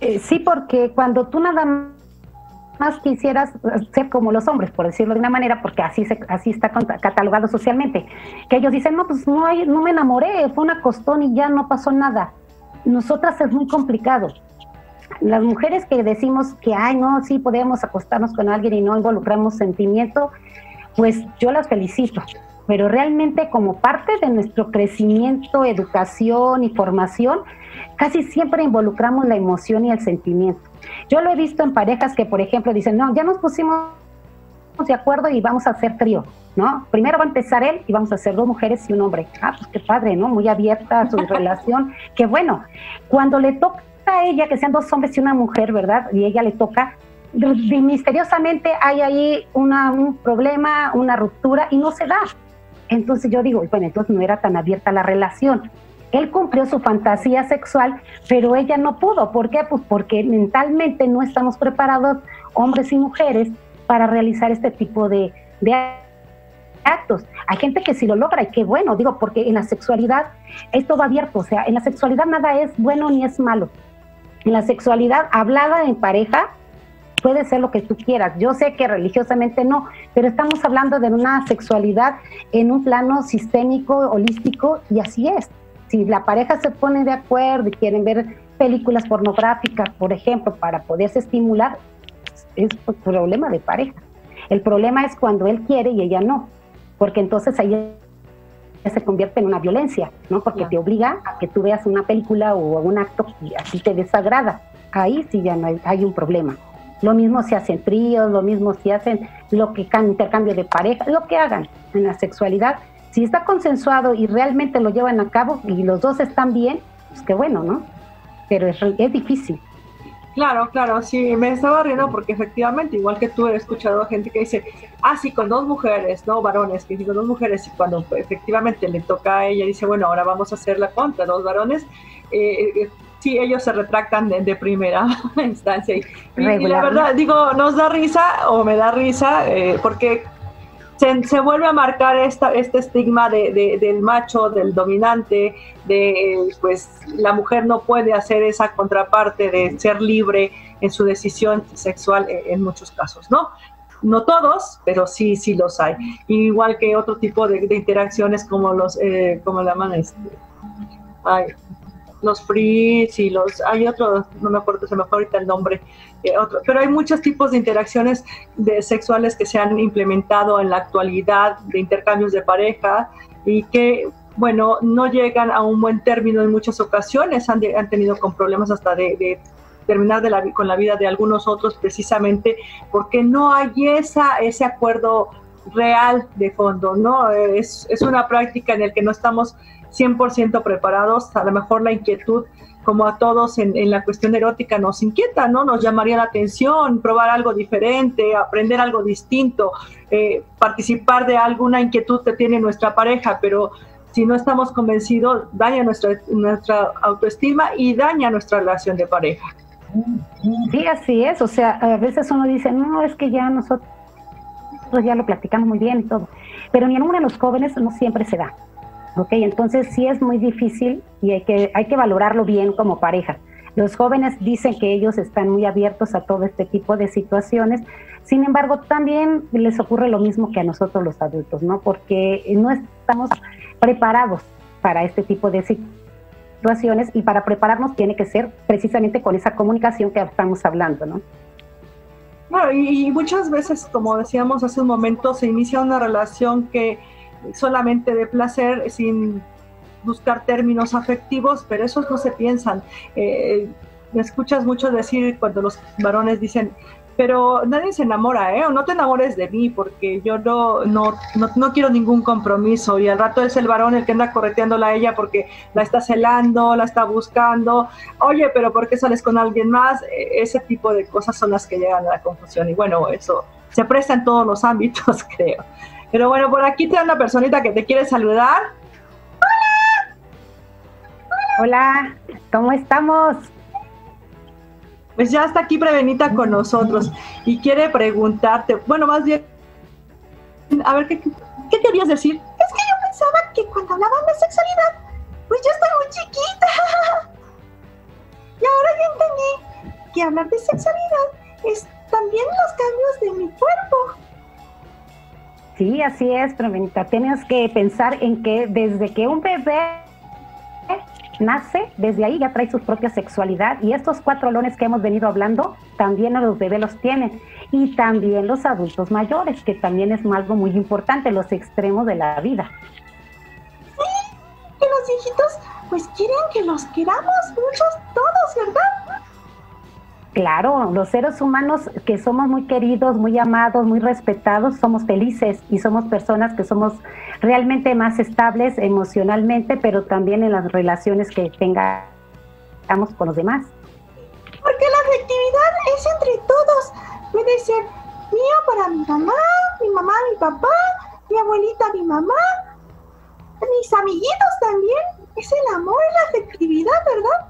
Eh, sí, porque cuando tú nada más quisieras ser como los hombres, por decirlo de una manera, porque así se, así está catalogado socialmente, que ellos dicen, no, pues no, hay, no me enamoré, fue una costón y ya no pasó nada. Nosotras es muy complicado, las mujeres que decimos que, ay, no, sí podemos acostarnos con alguien y no involucramos sentimiento, pues yo las felicito. Pero realmente como parte de nuestro crecimiento, educación y formación, casi siempre involucramos la emoción y el sentimiento. Yo lo he visto en parejas que, por ejemplo, dicen, no, ya nos pusimos de acuerdo y vamos a hacer trío, ¿no? Primero va a empezar él y vamos a hacer dos mujeres y un hombre. Ah, pues qué padre, ¿no? Muy abierta a su [LAUGHS] relación. Qué bueno. Cuando le toca a ella, que sean dos hombres y una mujer, ¿verdad? Y ella le toca, misteriosamente hay ahí una, un problema, una ruptura y no se da. Entonces yo digo, bueno, entonces no era tan abierta la relación. Él cumplió su fantasía sexual, pero ella no pudo. ¿Por qué? Pues porque mentalmente no estamos preparados, hombres y mujeres, para realizar este tipo de, actos. Hay gente que sí lo logra y qué bueno, digo, porque en la sexualidad es todo abierto, o sea, en la sexualidad nada es bueno ni es malo. En la sexualidad hablada en pareja puede ser lo que tú quieras. Yo sé que religiosamente no, pero estamos hablando de una sexualidad en un plano sistémico, holístico, y así es. Si la pareja se pone de acuerdo y quieren ver películas pornográficas, por ejemplo, para poderse estimular, es un problema de pareja. El problema es cuando él quiere y ella no, porque entonces ahí se convierte en una violencia, ¿no? Porque te obliga a que tú veas una película o un acto y así te desagrada. Ahí sí ya no hay, un problema. Lo mismo si hacen tríos, lo mismo si hacen lo que intercambio de pareja, lo que hagan en la sexualidad. Si está consensuado y realmente lo llevan a cabo y los dos están bien, pues qué bueno, ¿no? Pero es, difícil. Claro, claro, sí, me estaba riendo porque efectivamente, igual que tú, he escuchado a gente que dice, ah, sí, con dos mujeres, no varones, que digo dos mujeres, y cuando efectivamente le toca a ella, dice, bueno, ahora vamos a hacerla contra dos varones, eh, eh, sí, ellos se retractan de, primera [LAUGHS] instancia. Y, la verdad, digo, nos da risa o me da risa, eh, porque se, vuelve a marcar esta, este estigma de, del macho, del dominante, de pues la mujer no puede hacer esa contraparte de ser libre en su decisión sexual en, muchos casos, ¿no? No todos, pero sí, sí los hay. Igual que otro tipo de, interacciones como los, eh, como la llaman, este, ay, los frees y los, hay otros, no me acuerdo, se me fue ahorita el nombre, eh, otro, pero hay muchos tipos de interacciones de sexuales que se han implementado en la actualidad, de intercambios de pareja y que, bueno, no llegan a un buen término en muchas ocasiones, han, han tenido con problemas hasta de, terminar de la, con la vida de algunos otros precisamente porque no hay esa, ese acuerdo real de fondo, ¿no? Es, es una práctica en la que no estamos 100% preparados, a lo mejor la inquietud, como a todos en, la cuestión erótica, nos inquieta, ¿no? Nos llamaría la atención, probar algo diferente, aprender algo distinto, eh, participar de alguna inquietud que tiene nuestra pareja, pero si no estamos convencidos, daña nuestra, nuestra autoestima y daña nuestra relación de pareja. Sí, así es. O sea, a veces uno dice, no, es que ya nosotros ya lo platicamos muy bien y todo. Pero ni en uno de los jóvenes no siempre se da. ¿ok? Entonces sí es muy difícil y hay que, hay que valorarlo bien como pareja. Los jóvenes dicen que ellos están muy abiertos a todo este tipo de situaciones, sin embargo también les ocurre lo mismo que a nosotros los adultos, ¿no? Porque no estamos preparados para este tipo de situaciones y para prepararnos tiene que ser precisamente con esa comunicación que estamos hablando, ¿no? Bueno, y muchas veces, como decíamos hace un momento, se inicia una relación que solamente de placer sin buscar términos afectivos, pero esos no se piensan. Eh, me escuchas mucho decir cuando los varones dicen, pero nadie se enamora, ¿eh? O no te enamores de mí porque yo no, no, no, quiero ningún compromiso y al rato es el varón el que anda correteándola a ella porque la está celando, la está buscando. Oye, pero ¿por qué sales con alguien más? E, ese tipo de cosas son las que llegan a la confusión y bueno, eso se presta en todos los ámbitos, [LAUGHS] creo. Pero bueno, por aquí te da una personita que te quiere saludar. ¡Hola! Hola, ¿cómo estamos? Pues ya está aquí Prevenita con nosotros y quiere preguntarte, bueno, más bien, a ver, ¿qué, qué querías decir? Es que yo pensaba que cuando hablaban de sexualidad, pues yo estoy muy chiquita. [LAUGHS] Y ahora ya entendí que hablar de sexualidad es también los cambios de mi cuerpo. Sí, así es, Prevenita. Tienes que pensar en que desde que un bebé nace, desde ahí ya trae su propia sexualidad y estos cuatro lones que hemos venido hablando, también los bebés los tienen y también los adultos mayores, que también es algo muy importante, los extremos de la vida. Sí, que los viejitos pues quieren que los queramos muchos todos, ¿verdad? Claro, los seres humanos que somos muy queridos, muy amados, muy respetados, somos felices y somos personas que somos realmente más estables emocionalmente, pero también en las relaciones que tengamos con los demás. Porque la afectividad es entre todos. Puede ser mío para mi mamá, mi mamá, mi papá, mi abuelita, mi mamá, mis amiguitos también. Es el amor y la afectividad, ¿verdad?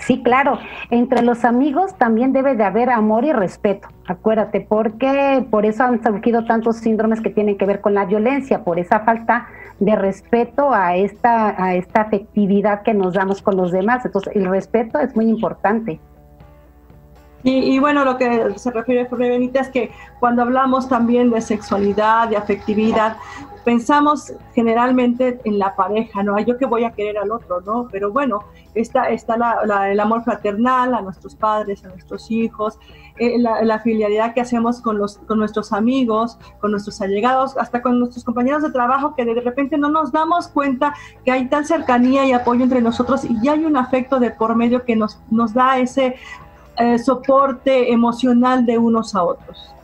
Sí, claro. Entre los amigos también debe de haber amor y respeto. Acuérdate, porque por eso han surgido tantos síndromes que tienen que ver con la violencia, por esa falta de respeto a esta, a esta afectividad que nos damos con los demás. Entonces, el respeto es muy importante. Y, bueno, lo que se refiere Benita es que cuando hablamos también de sexualidad, de afectividad, pensamos generalmente en la pareja, ¿no? Yo que voy a querer al otro, ¿no? Pero bueno, está, está el amor fraternal a nuestros padres, a nuestros hijos, eh, la, la, filialidad que hacemos con, los, con nuestros amigos, con nuestros allegados, hasta con nuestros compañeros de trabajo, que de repente no nos damos cuenta que hay tal cercanía y apoyo entre nosotros y ya hay un afecto de por medio que nos, nos da ese eh, soporte emocional de unos a otros.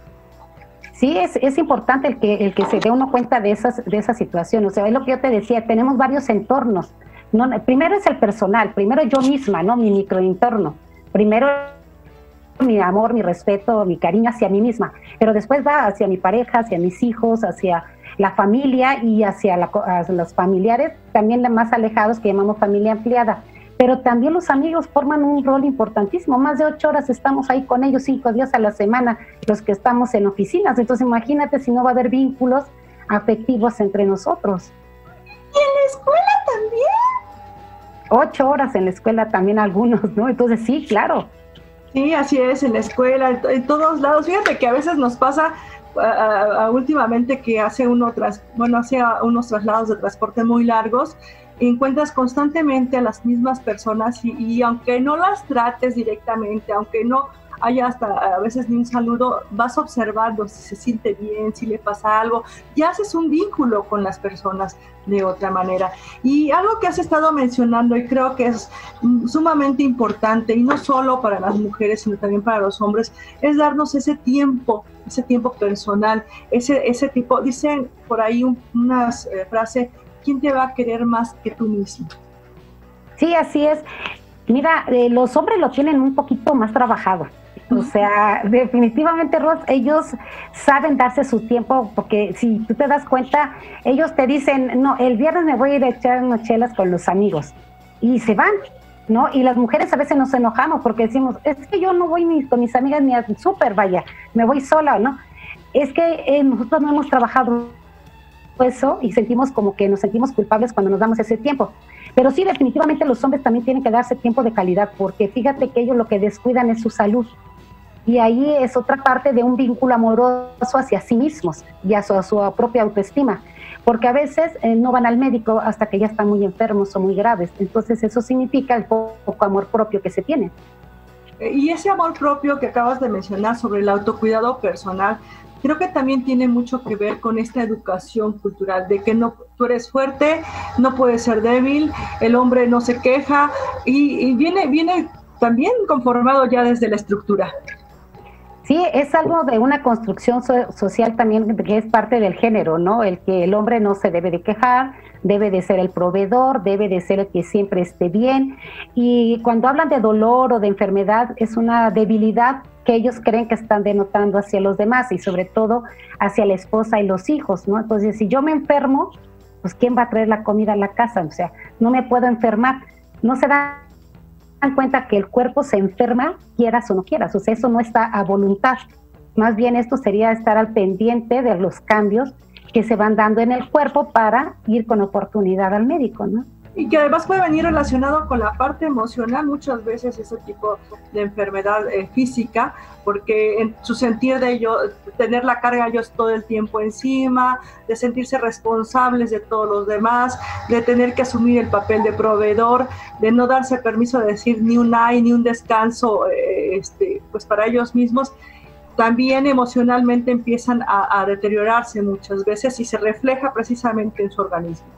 Sí, es, es importante el que, el que se dé uno cuenta de esas, de esas situaciones. O sea, es lo que yo te decía, tenemos varios entornos. No, primero es el personal, primero yo misma, ¿no? Mi microentorno. Primero mi amor, mi respeto, mi cariño hacia mí misma, pero después va hacia mi pareja, hacia mis hijos, hacia la familia y hacia, los familiares, también los más alejados que llamamos familia ampliada pero también los amigos forman un rol importantísimo. Más de ocho horas estamos ahí con ellos, cinco días a la semana, los que estamos en oficinas. Entonces imagínate si no va a haber vínculos afectivos entre nosotros. ¿Y en la escuela también? Ocho horas en la escuela también algunos, ¿no? Entonces sí, claro. Sí, así es, en la escuela, en, todos lados. Fíjate que a veces nos pasa últimamente que hace uno tras, bueno, hace unos traslados de transporte muy largos encuentras constantemente a las mismas personas y, aunque no las trates directamente, aunque no haya hasta a veces ni un saludo, vas observando si se siente bien, si le pasa algo, y haces un vínculo con las personas de otra manera. Y algo que has estado mencionando y creo que es sumamente importante, y no solo para las mujeres, sino también para los hombres, es darnos ese tiempo, ese tiempo personal, ese, ese tipo, dicen por ahí una eh, frase, ¿quién te va a querer más que tú mismo? Sí, así es. Mira, eh, los hombres lo tienen un poquito más trabajado. O sea, definitivamente, Ross, ellos saben darse su tiempo, porque si tú te das cuenta, ellos te dicen, no, el viernes me voy a ir a echar unas chelas con los amigos. Y se van, ¿no? Y las mujeres a veces nos enojamos porque decimos, es que yo no voy ni con mis amigas ni al súper, vaya, me voy sola, ¿no? Es que eh, nosotros no hemos trabajado eso y sentimos como que nos sentimos culpables cuando nos damos ese tiempo. Pero sí, definitivamente los hombres también tienen que darse tiempo de calidad, porque fíjate que ellos lo que descuidan es su salud. Y ahí es otra parte de un vínculo amoroso hacia sí mismos y a su, propia autoestima. Porque a veces eh, no van al médico hasta que ya están muy enfermos o muy graves. Entonces eso significa el poco amor propio que se tiene. Y ese amor propio que acabas de mencionar sobre el autocuidado personal, creo que también tiene mucho que ver con esta educación cultural de que no tú eres fuerte, no puedes ser débil, el hombre no se queja y, viene viene también conformado ya desde la estructura. Sí, es algo de una construcción social también que es parte del género, ¿no? El que el hombre no se debe de quejar, debe de ser el proveedor, debe de ser el que siempre esté bien. Y cuando hablan de dolor o de enfermedad, es una debilidad que ellos creen que están denotando hacia los demás y sobre todo hacia la esposa y los hijos, ¿no? Entonces, si yo me enfermo, pues ¿quién va a traer la comida a la casa? O sea, no me puedo enfermar. No se dan cuenta que el cuerpo se enferma, quieras o no quieras, o sea, eso no está a voluntad. Más bien esto sería estar al pendiente de los cambios que se van dando en el cuerpo para ir con oportunidad al médico, ¿no? Y que además puede venir relacionado con la parte emocional muchas veces ese tipo de enfermedad eh, física, porque en su sentir de ello, tener la carga ellos todo el tiempo encima, de sentirse responsables de todos los demás, de tener que asumir el papel de proveedor, de no darse permiso de decir ni un ay, ni un descanso, eh, este, pues para ellos mismos también emocionalmente empiezan a, deteriorarse muchas veces y se refleja precisamente en su organismo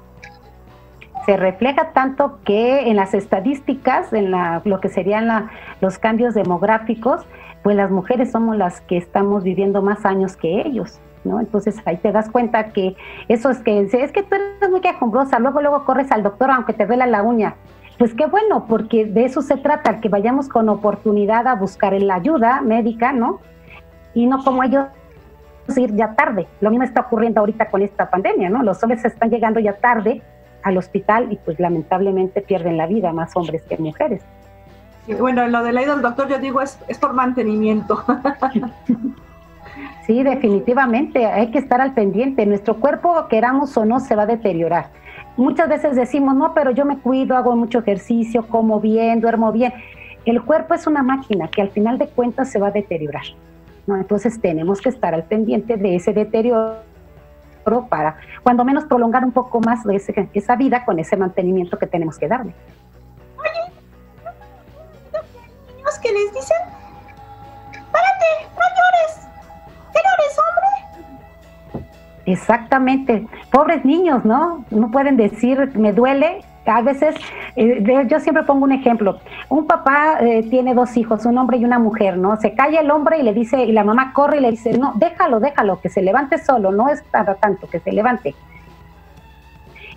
se refleja tanto que en las estadísticas, en lo que serían los cambios demográficos, pues las mujeres somos las que estamos viviendo más años que ellos. ¿no? Entonces ahí te das cuenta que eso es que es que tú eres muy quejumbrosa, luego luego corres al doctor aunque te duela la uña. Pues qué bueno, porque de eso se trata, que vayamos con oportunidad a buscar la ayuda médica, ¿no? Y no como ellos ir ya tarde. Lo mismo está ocurriendo ahorita con esta pandemia, ¿no? Los hombres están llegando ya tarde al hospital y pues lamentablemente pierden la vida más hombres que mujeres. bueno, lo de la ida al doctor yo digo es, es por mantenimiento. sí, definitivamente hay que estar al pendiente. Nuestro cuerpo, queramos o no, se va a deteriorar. Muchas veces decimos, no, pero yo me cuido, hago mucho ejercicio, como bien, duermo bien. El cuerpo es una máquina que al final de cuentas se va a deteriorar. ¿no? Entonces tenemos que estar al pendiente de ese deterioro para cuando menos prolongar un poco más de esa vida con ese mantenimiento que tenemos que darle. Oye, niños que les dicen, párate, no llores, ¿qué llores, hombre? Exactamente, pobres niños, ¿no? No pueden decir, me duele, a veces, eh, yo siempre pongo un ejemplo. Un papá eh, tiene dos hijos, un hombre y una mujer, ¿no? Se calla el hombre y le dice, y la mamá corre y le dice, no, déjalo, déjalo, que se levante solo, no es para tanto, que se levante.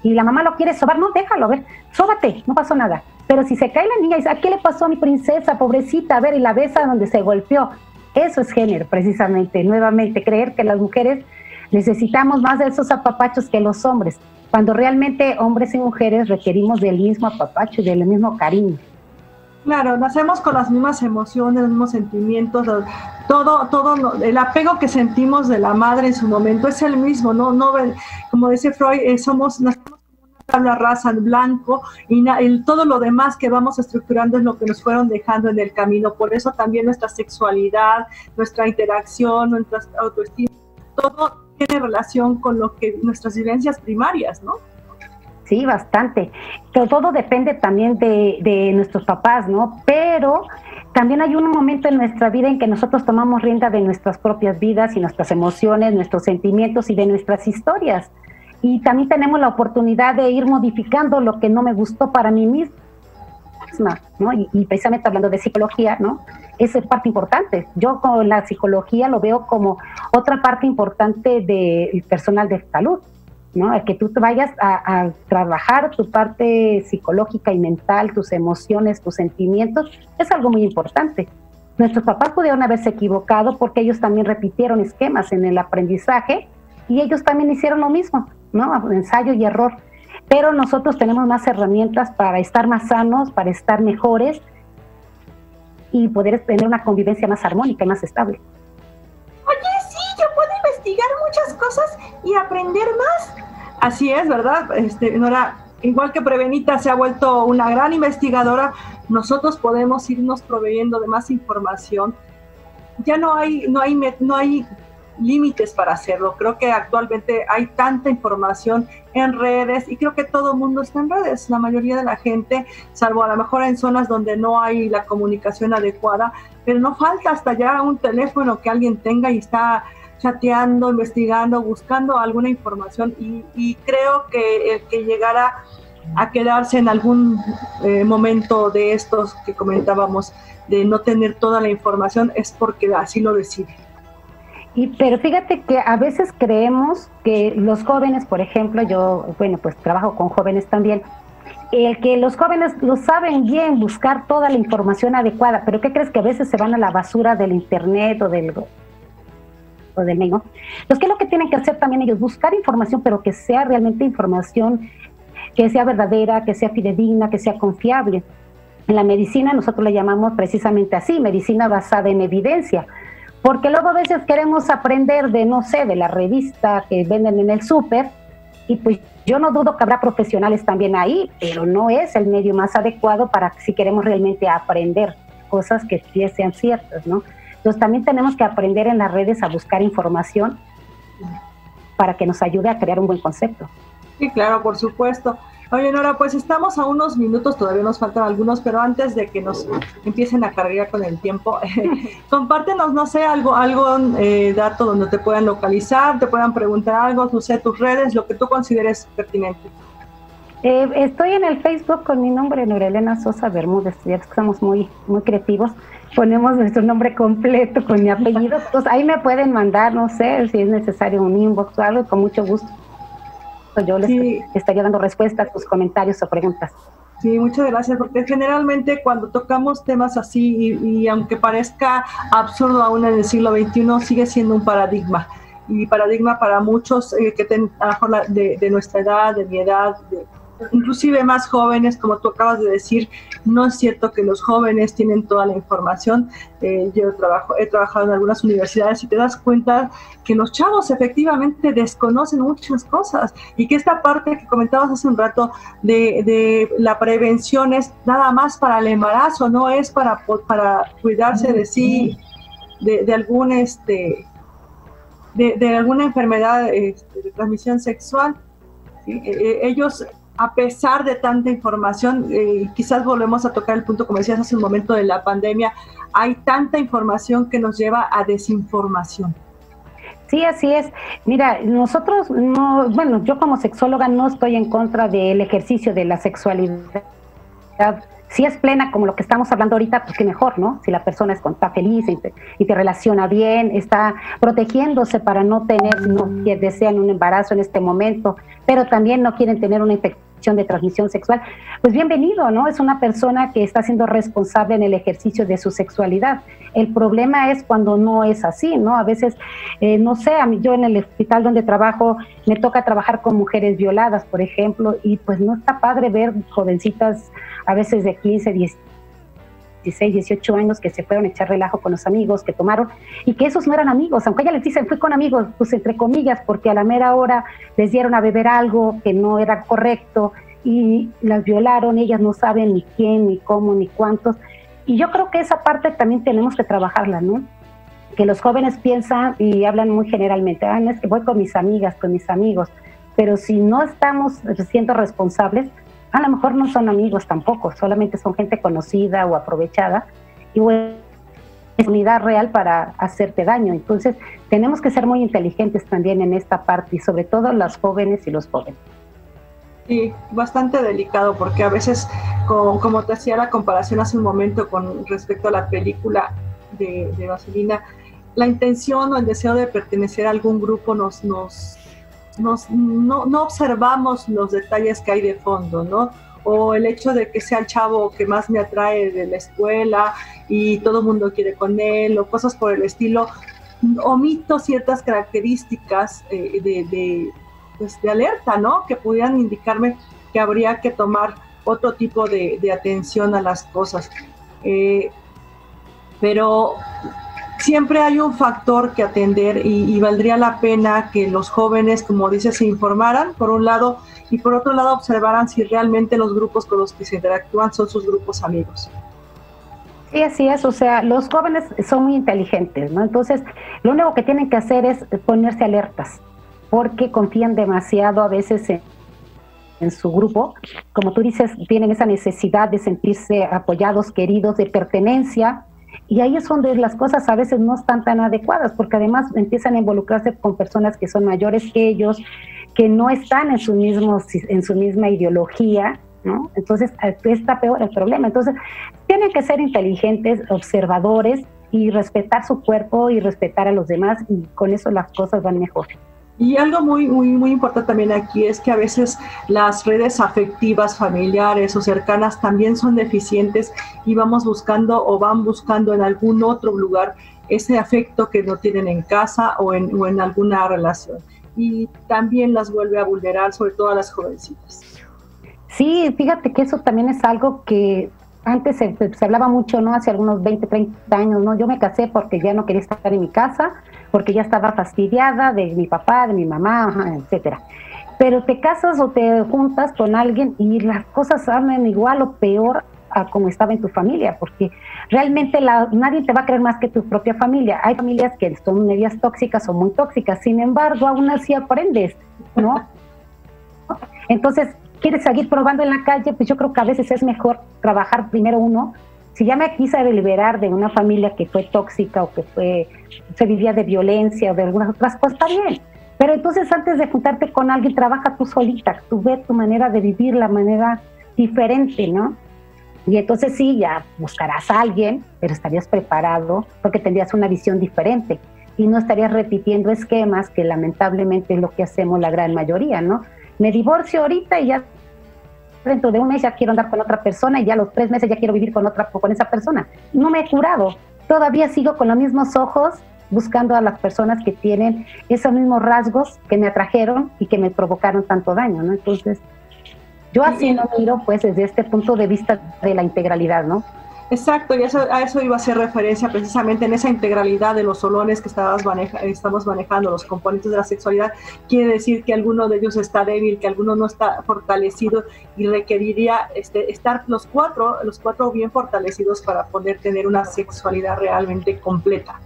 Y la mamá lo quiere sobar, no, déjalo, a ver, sóbate, no pasó nada. Pero si se cae la niña y dice, ¿a qué le pasó a mi princesa, pobrecita? A ver, y la besa donde se golpeó. Eso es género, precisamente. Nuevamente, creer que las mujeres necesitamos más de esos apapachos que los hombres cuando realmente hombres y mujeres requerimos del mismo apapacho y del mismo cariño. Claro, nacemos con las mismas emociones, los mismos sentimientos, todo, todo, el apego que sentimos de la madre en su momento es el mismo, no, no, como dice Freud, eh, somos, una tabla raza en blanco y todo lo demás que vamos estructurando es lo que nos fueron dejando en el camino. Por eso también nuestra sexualidad, nuestra interacción, nuestra autoestima, todo tiene relación con lo que nuestras vivencias primarias, ¿no? Sí, bastante. Pero todo depende también de, nuestros papás, ¿no? Pero también hay un momento en nuestra vida en que nosotros tomamos rienda de nuestras propias vidas y nuestras emociones, nuestros sentimientos y de nuestras historias. Y también tenemos la oportunidad de ir modificando lo que no me gustó para mí misma, ¿no? Y precisamente hablando de psicología, ¿no? Es parte importante. Yo con la psicología lo veo como otra parte importante del personal de salud, ¿no? que tú te vayas a, trabajar tu parte psicológica y mental, tus emociones, tus sentimientos, es algo muy importante. Nuestros papás pudieron haberse equivocado porque ellos también repitieron esquemas en el aprendizaje y ellos también hicieron lo mismo, ¿no? Ensayo y error. Pero nosotros tenemos más herramientas para estar más sanos, para estar mejores y poder tener una convivencia más armónica y más estable. Oye, sí, yo puedo investigar muchas cosas y aprender más. Así es, ¿verdad? Este, Nora, igual que Prevenita se ha vuelto una gran investigadora, nosotros podemos irnos proveyendo de más información. Ya no hay, no hay, no hay límites para hacerlo. Creo que actualmente hay tanta información en redes y creo que todo el mundo está en redes. La mayoría de la gente, salvo a lo mejor en zonas donde no hay la comunicación adecuada, pero no falta hasta ya un teléfono que alguien tenga y está chateando, investigando, buscando alguna información y, creo que el que llegara a quedarse en algún eh, momento de estos que comentábamos de no tener toda la información es porque así lo decide. Y, pero fíjate que a veces creemos que los jóvenes, por ejemplo, yo, bueno, pues trabajo con jóvenes también, el que los jóvenes lo saben bien, buscar toda la información adecuada, pero ¿qué crees que a veces se van a la basura del internet o del o del mail, Pues qué es lo que tienen que hacer también ellos, buscar información, pero que sea realmente información que sea verdadera, que sea fidedigna, que sea confiable. En la medicina nosotros la llamamos precisamente así, medicina basada en evidencia porque luego a veces queremos aprender de, no sé, de la revista que venden en el súper Y pues yo no dudo que habrá profesionales también ahí, pero no es el medio más adecuado para si queremos realmente aprender cosas que sí sean ciertas, ¿no? Entonces también tenemos que aprender en las redes a buscar información para que nos ayude a crear un buen concepto. Sí, claro, por supuesto. Oye, Nora, pues estamos a unos minutos, todavía nos faltan algunos, pero antes de que nos empiecen a cargar con el tiempo, [LAUGHS] compártenos, no sé, algo, algo eh, dato donde te puedan localizar, te puedan preguntar algo, no sé, tus redes, lo que tú consideres pertinente. Eh, estoy en el Facebook con mi nombre, Nora Elena Sosa Bermúdez, ya que estamos muy, muy creativos, ponemos nuestro nombre completo con mi apellido, entonces ahí me pueden mandar, no sé, si es necesario un inbox o algo, con mucho gusto yo les estaría dando respuesta a tus comentarios o preguntas. Sí, muchas gracias, porque generalmente cuando tocamos temas así, y, aunque parezca absurdo aún en el siglo XXI, sigue siendo un paradigma. Y paradigma para muchos eh, que ten, a lo mejor de, de, nuestra edad, de mi edad, de, inclusive más jóvenes, como tú acabas de decir, no es cierto que los jóvenes tienen toda la información. Eh, yo trabajo, he trabajado en algunas universidades y te das cuenta que los chavos efectivamente desconocen muchas cosas y que esta parte que comentabas hace un rato de, de la prevención es nada más para el embarazo, no es para, para cuidarse de sí, de, de algún este de, de alguna enfermedad este, de transmisión sexual. Eh, eh, ellos a pesar de tanta información, eh, quizás volvemos a tocar el punto, como decías hace un momento, de la pandemia, hay tanta información que nos lleva a desinformación. Sí, así es. Mira, nosotros, no, bueno, yo como sexóloga no estoy en contra del ejercicio de la sexualidad. Si es plena como lo que estamos hablando ahorita, pues qué mejor, ¿no? Si la persona está feliz y te, y te relaciona bien, está protegiéndose para no tener, no que desean un embarazo en este momento, pero también no quieren tener una infección de transmisión sexual, pues bienvenido, ¿no? Es una persona que está siendo responsable en el ejercicio de su sexualidad. El problema es cuando no es así, ¿no? A veces, eh, no sé, a mí, yo en el hospital donde trabajo me toca trabajar con mujeres violadas, por ejemplo, y pues no está padre ver jovencitas a veces de 15, 10, 16, 18 años que se fueron a echar relajo con los amigos, que tomaron, y que esos no eran amigos, aunque ella les dicen fui con amigos, pues entre comillas, porque a la mera hora les dieron a beber algo que no era correcto y las violaron, ellas no saben ni quién, ni cómo, ni cuántos. Y yo creo que esa parte también tenemos que trabajarla, ¿no? Que los jóvenes piensan y hablan muy generalmente, ah, no es que voy con mis amigas, con mis amigos, pero si no estamos siendo responsables, a lo mejor no son amigos tampoco, solamente son gente conocida o aprovechada y bueno, es unidad real para hacerte daño. Entonces, tenemos que ser muy inteligentes también en esta parte y sobre todo las jóvenes y los jóvenes. Sí, bastante delicado porque a veces, como, te hacía la comparación hace un momento con respecto a la película de, de la intención o el deseo de pertenecer a algún grupo nos, nos no, no, observamos los detalles que hay de fondo, ¿no? O el hecho de que sea el chavo que más me atrae de la escuela y todo el mundo quiere con él, o cosas por el estilo, omito ciertas características eh, de, de, pues, de, alerta, ¿no? Que pudieran indicarme que habría que tomar otro tipo de, de atención a las cosas. Eh, pero siempre hay un factor que atender y, valdría la pena que los jóvenes, como dices, se informaran, por un lado, y por otro lado, observaran si realmente los grupos con los que se interactúan son sus grupos amigos. Sí, así es, o sea, los jóvenes son muy inteligentes, ¿no? Entonces, lo único que tienen que hacer es ponerse alertas, porque confían demasiado a veces en, en su grupo. Como tú dices, tienen esa necesidad de sentirse apoyados, queridos, de pertenencia, y ahí es donde las cosas a veces no están tan adecuadas, porque además empiezan a involucrarse con personas que son mayores que ellos, que no están en su, mismo, en su misma ideología, ¿no? Entonces está peor el problema. Entonces tienen que ser inteligentes, observadores y respetar su cuerpo y respetar a los demás y con eso las cosas van mejor. Y algo muy, muy, muy importante también aquí es que a veces las redes afectivas, familiares o cercanas también son deficientes y vamos buscando o van buscando en algún otro lugar ese afecto que no tienen en casa o en, o en alguna relación. Y también las vuelve a vulnerar, sobre todo a las jovencitas. Sí, fíjate que eso también es algo que antes se, hablaba mucho, ¿no? Hace algunos 20, 30 años, ¿no? Yo me casé porque ya no quería estar en mi casa porque ya estaba fastidiada de mi papá, de mi mamá, etcétera. pero te casas o te juntas con alguien y las cosas salen igual o peor a como estaba en tu familia, porque realmente nadie te va a creer más que tu propia familia. Hay familias que son medias tóxicas o muy tóxicas, sin embargo, aún así aprendes, ¿no? Entonces, quieres seguir probando en la calle, pues yo creo que a veces es mejor trabajar primero uno. Si ya me quise liberar de una familia que fue tóxica o que fue, se vivía de violencia o de algunas otras cosas, está bien. Pero entonces antes de juntarte con alguien, trabaja tú solita, tú ves tu manera de vivir, la manera diferente, ¿no? Y entonces sí, ya buscarás a alguien, pero estarías preparado porque tendrías una visión diferente y no estarías repitiendo esquemas que lamentablemente es lo que hacemos la gran mayoría, ¿no? Me divorcio ahorita y ya dentro de un mes ya quiero andar con otra persona y ya los tres meses ya quiero vivir con otra con esa persona. No me he curado, todavía sigo con los mismos ojos buscando a las personas que tienen esos mismos rasgos que me atrajeron y que me provocaron tanto daño, ¿no? Entonces, yo así lo miro pues desde este punto de vista de la integralidad, ¿no? Exacto, y eso, a eso iba a hacer referencia precisamente en esa integralidad de los solones que estabas maneja, estamos manejando, los componentes de la sexualidad. Quiere decir que alguno de ellos está débil, que alguno no está fortalecido y requeriría este, estar los cuatro, los cuatro bien fortalecidos para poder tener una sexualidad realmente completa.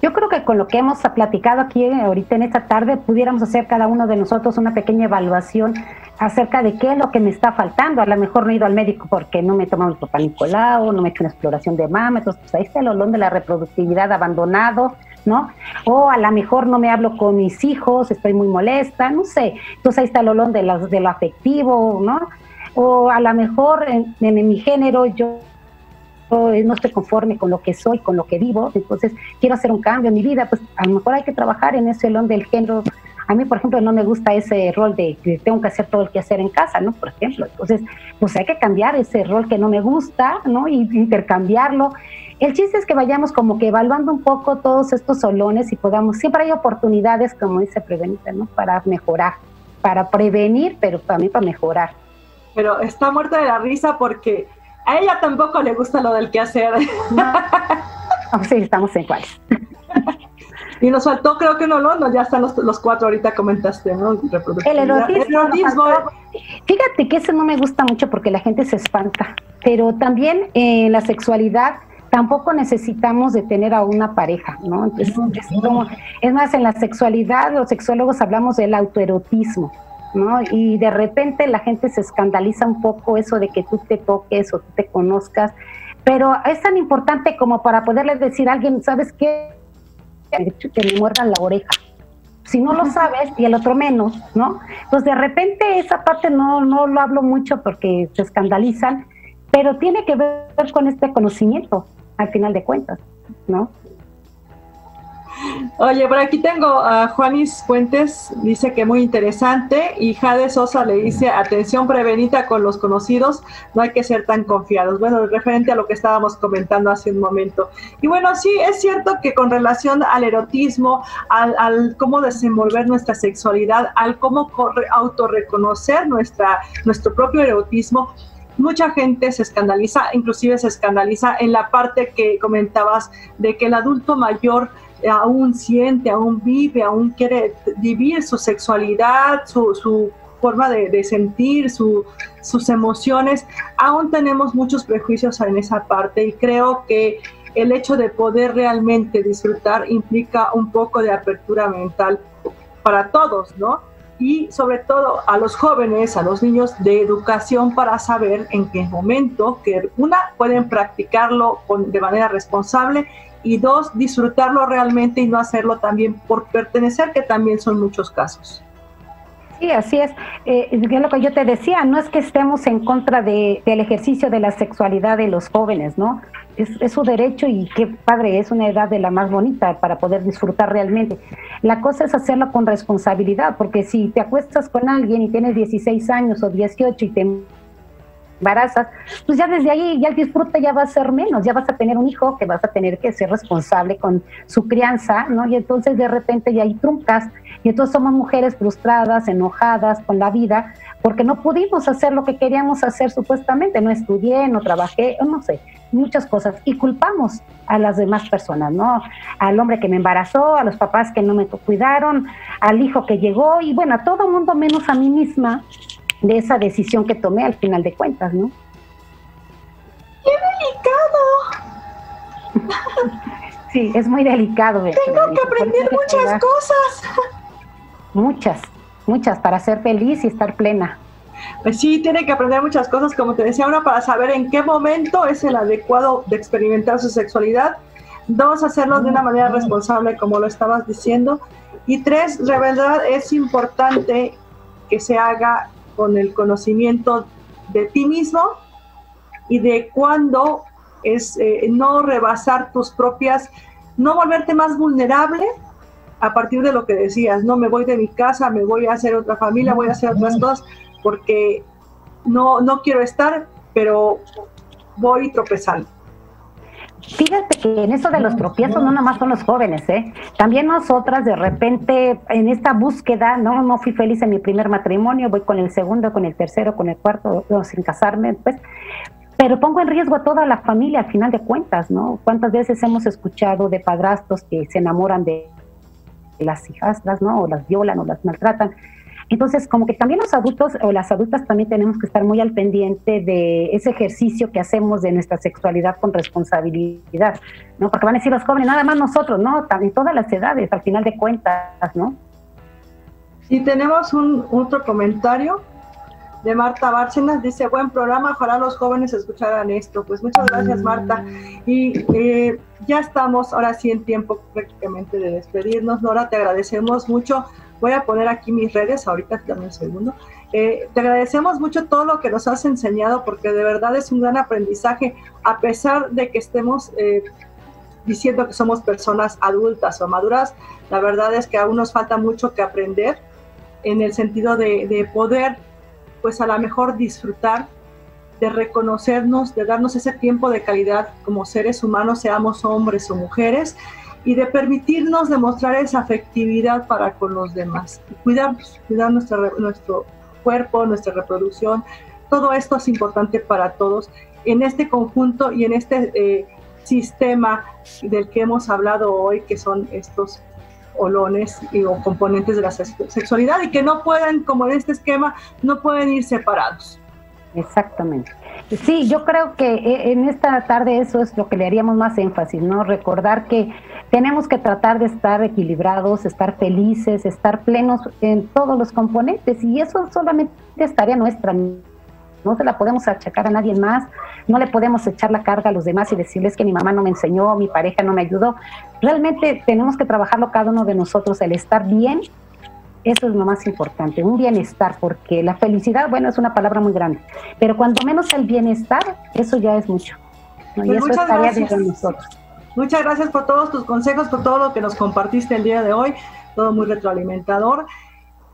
Yo creo que con lo que hemos platicado aquí eh, ahorita en esta tarde, pudiéramos hacer cada uno de nosotros una pequeña evaluación acerca de qué es lo que me está faltando. A lo mejor no he ido al médico porque no me he tomado el papá Nicolau, no me he hecho una exploración de mama, entonces pues ahí está el olón de la reproductividad abandonado, ¿no? O a lo mejor no me hablo con mis hijos, estoy muy molesta, no sé. Entonces ahí está el olón de, de lo afectivo, ¿no? O a lo mejor en mi género yo no estoy conforme con lo que soy, con lo que vivo, entonces quiero hacer un cambio en mi vida, pues a lo mejor hay que trabajar en ese olón del género. A mí, por ejemplo, no me gusta ese rol de que tengo que hacer todo el que hacer en casa, ¿no? Por ejemplo, entonces, pues hay que cambiar ese rol que no me gusta, ¿no? Y intercambiarlo. El chiste es que vayamos como que evaluando un poco todos estos solones y podamos, siempre hay oportunidades, como dice Prevenita, ¿no? Para mejorar, para prevenir, pero mí para mejorar. Pero está muerta de la risa porque a ella tampoco le gusta lo del quehacer. No. sí, estamos en cuáles. [LAUGHS] Y nos faltó, creo que no, no, ya están los, cuatro ahorita comentaste, ¿no? El erotismo. Fíjate que eso no me gusta mucho porque la gente se espanta, pero también en eh, la sexualidad tampoco necesitamos de tener a una pareja, ¿no? es, es más, en la sexualidad los sexólogos hablamos del autoerotismo. ¿No? Y de repente la gente se escandaliza un poco eso de que tú te toques o tú te conozcas, pero es tan importante como para poderle decir a alguien, ¿sabes qué? Que me muerdan la oreja. Si no lo sabes y el otro menos, ¿no? Pues de repente esa parte no, no lo hablo mucho porque se escandalizan, pero tiene que ver con este conocimiento, al final de cuentas, ¿no? Oye, por aquí tengo a Juanis Fuentes, dice que muy interesante, y Jade Sosa le dice, atención prevenita con los conocidos, no hay que ser tan confiados. Bueno, referente a lo que estábamos comentando hace un momento. Y bueno, sí, es cierto que con relación al erotismo, al, cómo desenvolver nuestra sexualidad, al cómo autorreconocer nuestra, nuestro propio erotismo, mucha gente se escandaliza, inclusive se escandaliza en la parte que comentabas de que el adulto mayor aún siente, aún vive, aún quiere vivir su sexualidad, su, forma de, sentir, sus emociones, aún tenemos muchos prejuicios en esa parte y creo que el hecho de poder realmente disfrutar implica un poco de apertura mental para todos, ¿no? Y sobre todo a los jóvenes, a los niños de educación para saber en qué momento que una pueden practicarlo de manera responsable y dos, disfrutarlo realmente y no hacerlo también por pertenecer, que también son muchos casos. Sí, así es. Eh, lo que yo te decía, no es que estemos en contra de, del ejercicio de la sexualidad de los jóvenes, ¿no? Es, es, su derecho y qué padre, es una edad de la más bonita para poder disfrutar realmente. La cosa es hacerlo con responsabilidad, porque si te acuestas con alguien y tienes 16 años o 18 y te embarazas, pues ya desde ahí ya el disfrute ya va a ser menos, ya vas a tener un hijo que vas a tener que ser responsable con su crianza, ¿no? Y entonces de repente ya hay truncas, y entonces somos mujeres frustradas, enojadas con la vida, porque no pudimos hacer lo que queríamos hacer supuestamente, no estudié, no trabajé, no sé, muchas cosas, y culpamos a las demás personas, ¿no? Al hombre que me embarazó, a los papás que no me cuidaron, al hijo que llegó, y bueno, a todo mundo menos a mí misma de esa decisión que tomé al final de cuentas, ¿no? ¡Qué delicado! sí, es muy delicado. Tengo que aprender muchas cosas. Muchas, muchas, para ser feliz y estar plena. Pues sí, tiene que aprender muchas cosas, como te decía, una para saber en qué momento es el adecuado de experimentar su sexualidad. Dos, hacerlo de una manera responsable, como lo estabas diciendo. Y tres, de verdad es importante que se haga con el conocimiento de ti mismo y de cuándo es eh, no rebasar tus propias, no volverte más vulnerable a partir de lo que decías, no me voy de mi casa, me voy a hacer otra familia, voy a hacer otras cosas, porque no, no quiero estar, pero voy tropezando. Fíjate que en eso de los tropiezos no nomás son los jóvenes, ¿eh? También nosotras de repente en esta búsqueda, no, no fui feliz en mi primer matrimonio, voy con el segundo, con el tercero, con el cuarto, sin casarme, pues, pero pongo en riesgo a toda la familia al final de cuentas, ¿no? ¿Cuántas veces hemos escuchado de padrastros que se enamoran de las hijastras, ¿no? O las violan o las maltratan. Entonces, como que también los adultos o las adultas también tenemos que estar muy al pendiente de ese ejercicio que hacemos de nuestra sexualidad con responsabilidad, ¿no? Porque van a decir los jóvenes, nada más nosotros, ¿no? También todas las edades, al final de cuentas, ¿no? Y tenemos un otro comentario de Marta Bárcenas, dice, buen programa, ojalá los jóvenes escucharan esto. Pues muchas gracias Marta. Y eh, ya estamos ahora sí en tiempo prácticamente de despedirnos. Nora, te agradecemos mucho Voy a poner aquí mis redes, ahorita dame un segundo. Eh, te agradecemos mucho todo lo que nos has enseñado porque de verdad es un gran aprendizaje, a pesar de que estemos eh, diciendo que somos personas adultas o maduras, la verdad es que aún nos falta mucho que aprender en el sentido de, de poder, pues a lo mejor disfrutar, de reconocernos, de darnos ese tiempo de calidad como seres humanos, seamos hombres o mujeres, y de permitirnos demostrar esa afectividad para con los demás. Cuidarnos, cuidar nuestro cuerpo, nuestra reproducción. Todo esto es importante para todos en este conjunto y en este eh, sistema del que hemos hablado hoy, que son estos olones y, o componentes de la sexualidad y que no pueden, como en este esquema, no pueden ir separados. Exactamente. Sí, yo creo que eh, en esta tarde eso es lo que le haríamos más énfasis, ¿no? Recordar que tenemos que tratar de estar equilibrados, estar felices, estar plenos en todos los componentes y eso solamente es tarea nuestra. No se la podemos achacar a nadie más, no le podemos echar la carga a los demás y decirles que mi mamá no me enseñó, mi pareja no me ayudó. Realmente tenemos que trabajarlo cada uno de nosotros, el estar bien, eso es lo más importante, un bienestar, porque la felicidad, bueno, es una palabra muy grande, pero cuando menos el bienestar, eso ya es mucho. Y pues eso es tarea de nosotros. Muchas gracias por todos tus consejos, por todo lo que nos compartiste el día de hoy, todo muy retroalimentador.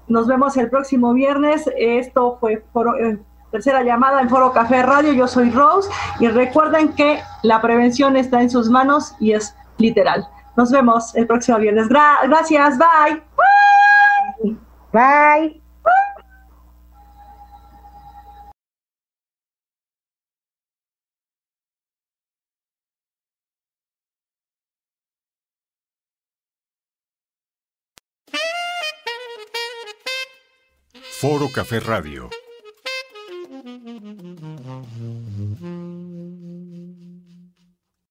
Nos vemos el próximo viernes. Esto fue eh, tercera llamada en Foro Café Radio. Yo soy Rose y recuerden que la prevención está en sus manos y es literal. Nos vemos el próximo viernes. gracias, bye. Bye. Foro Café Radio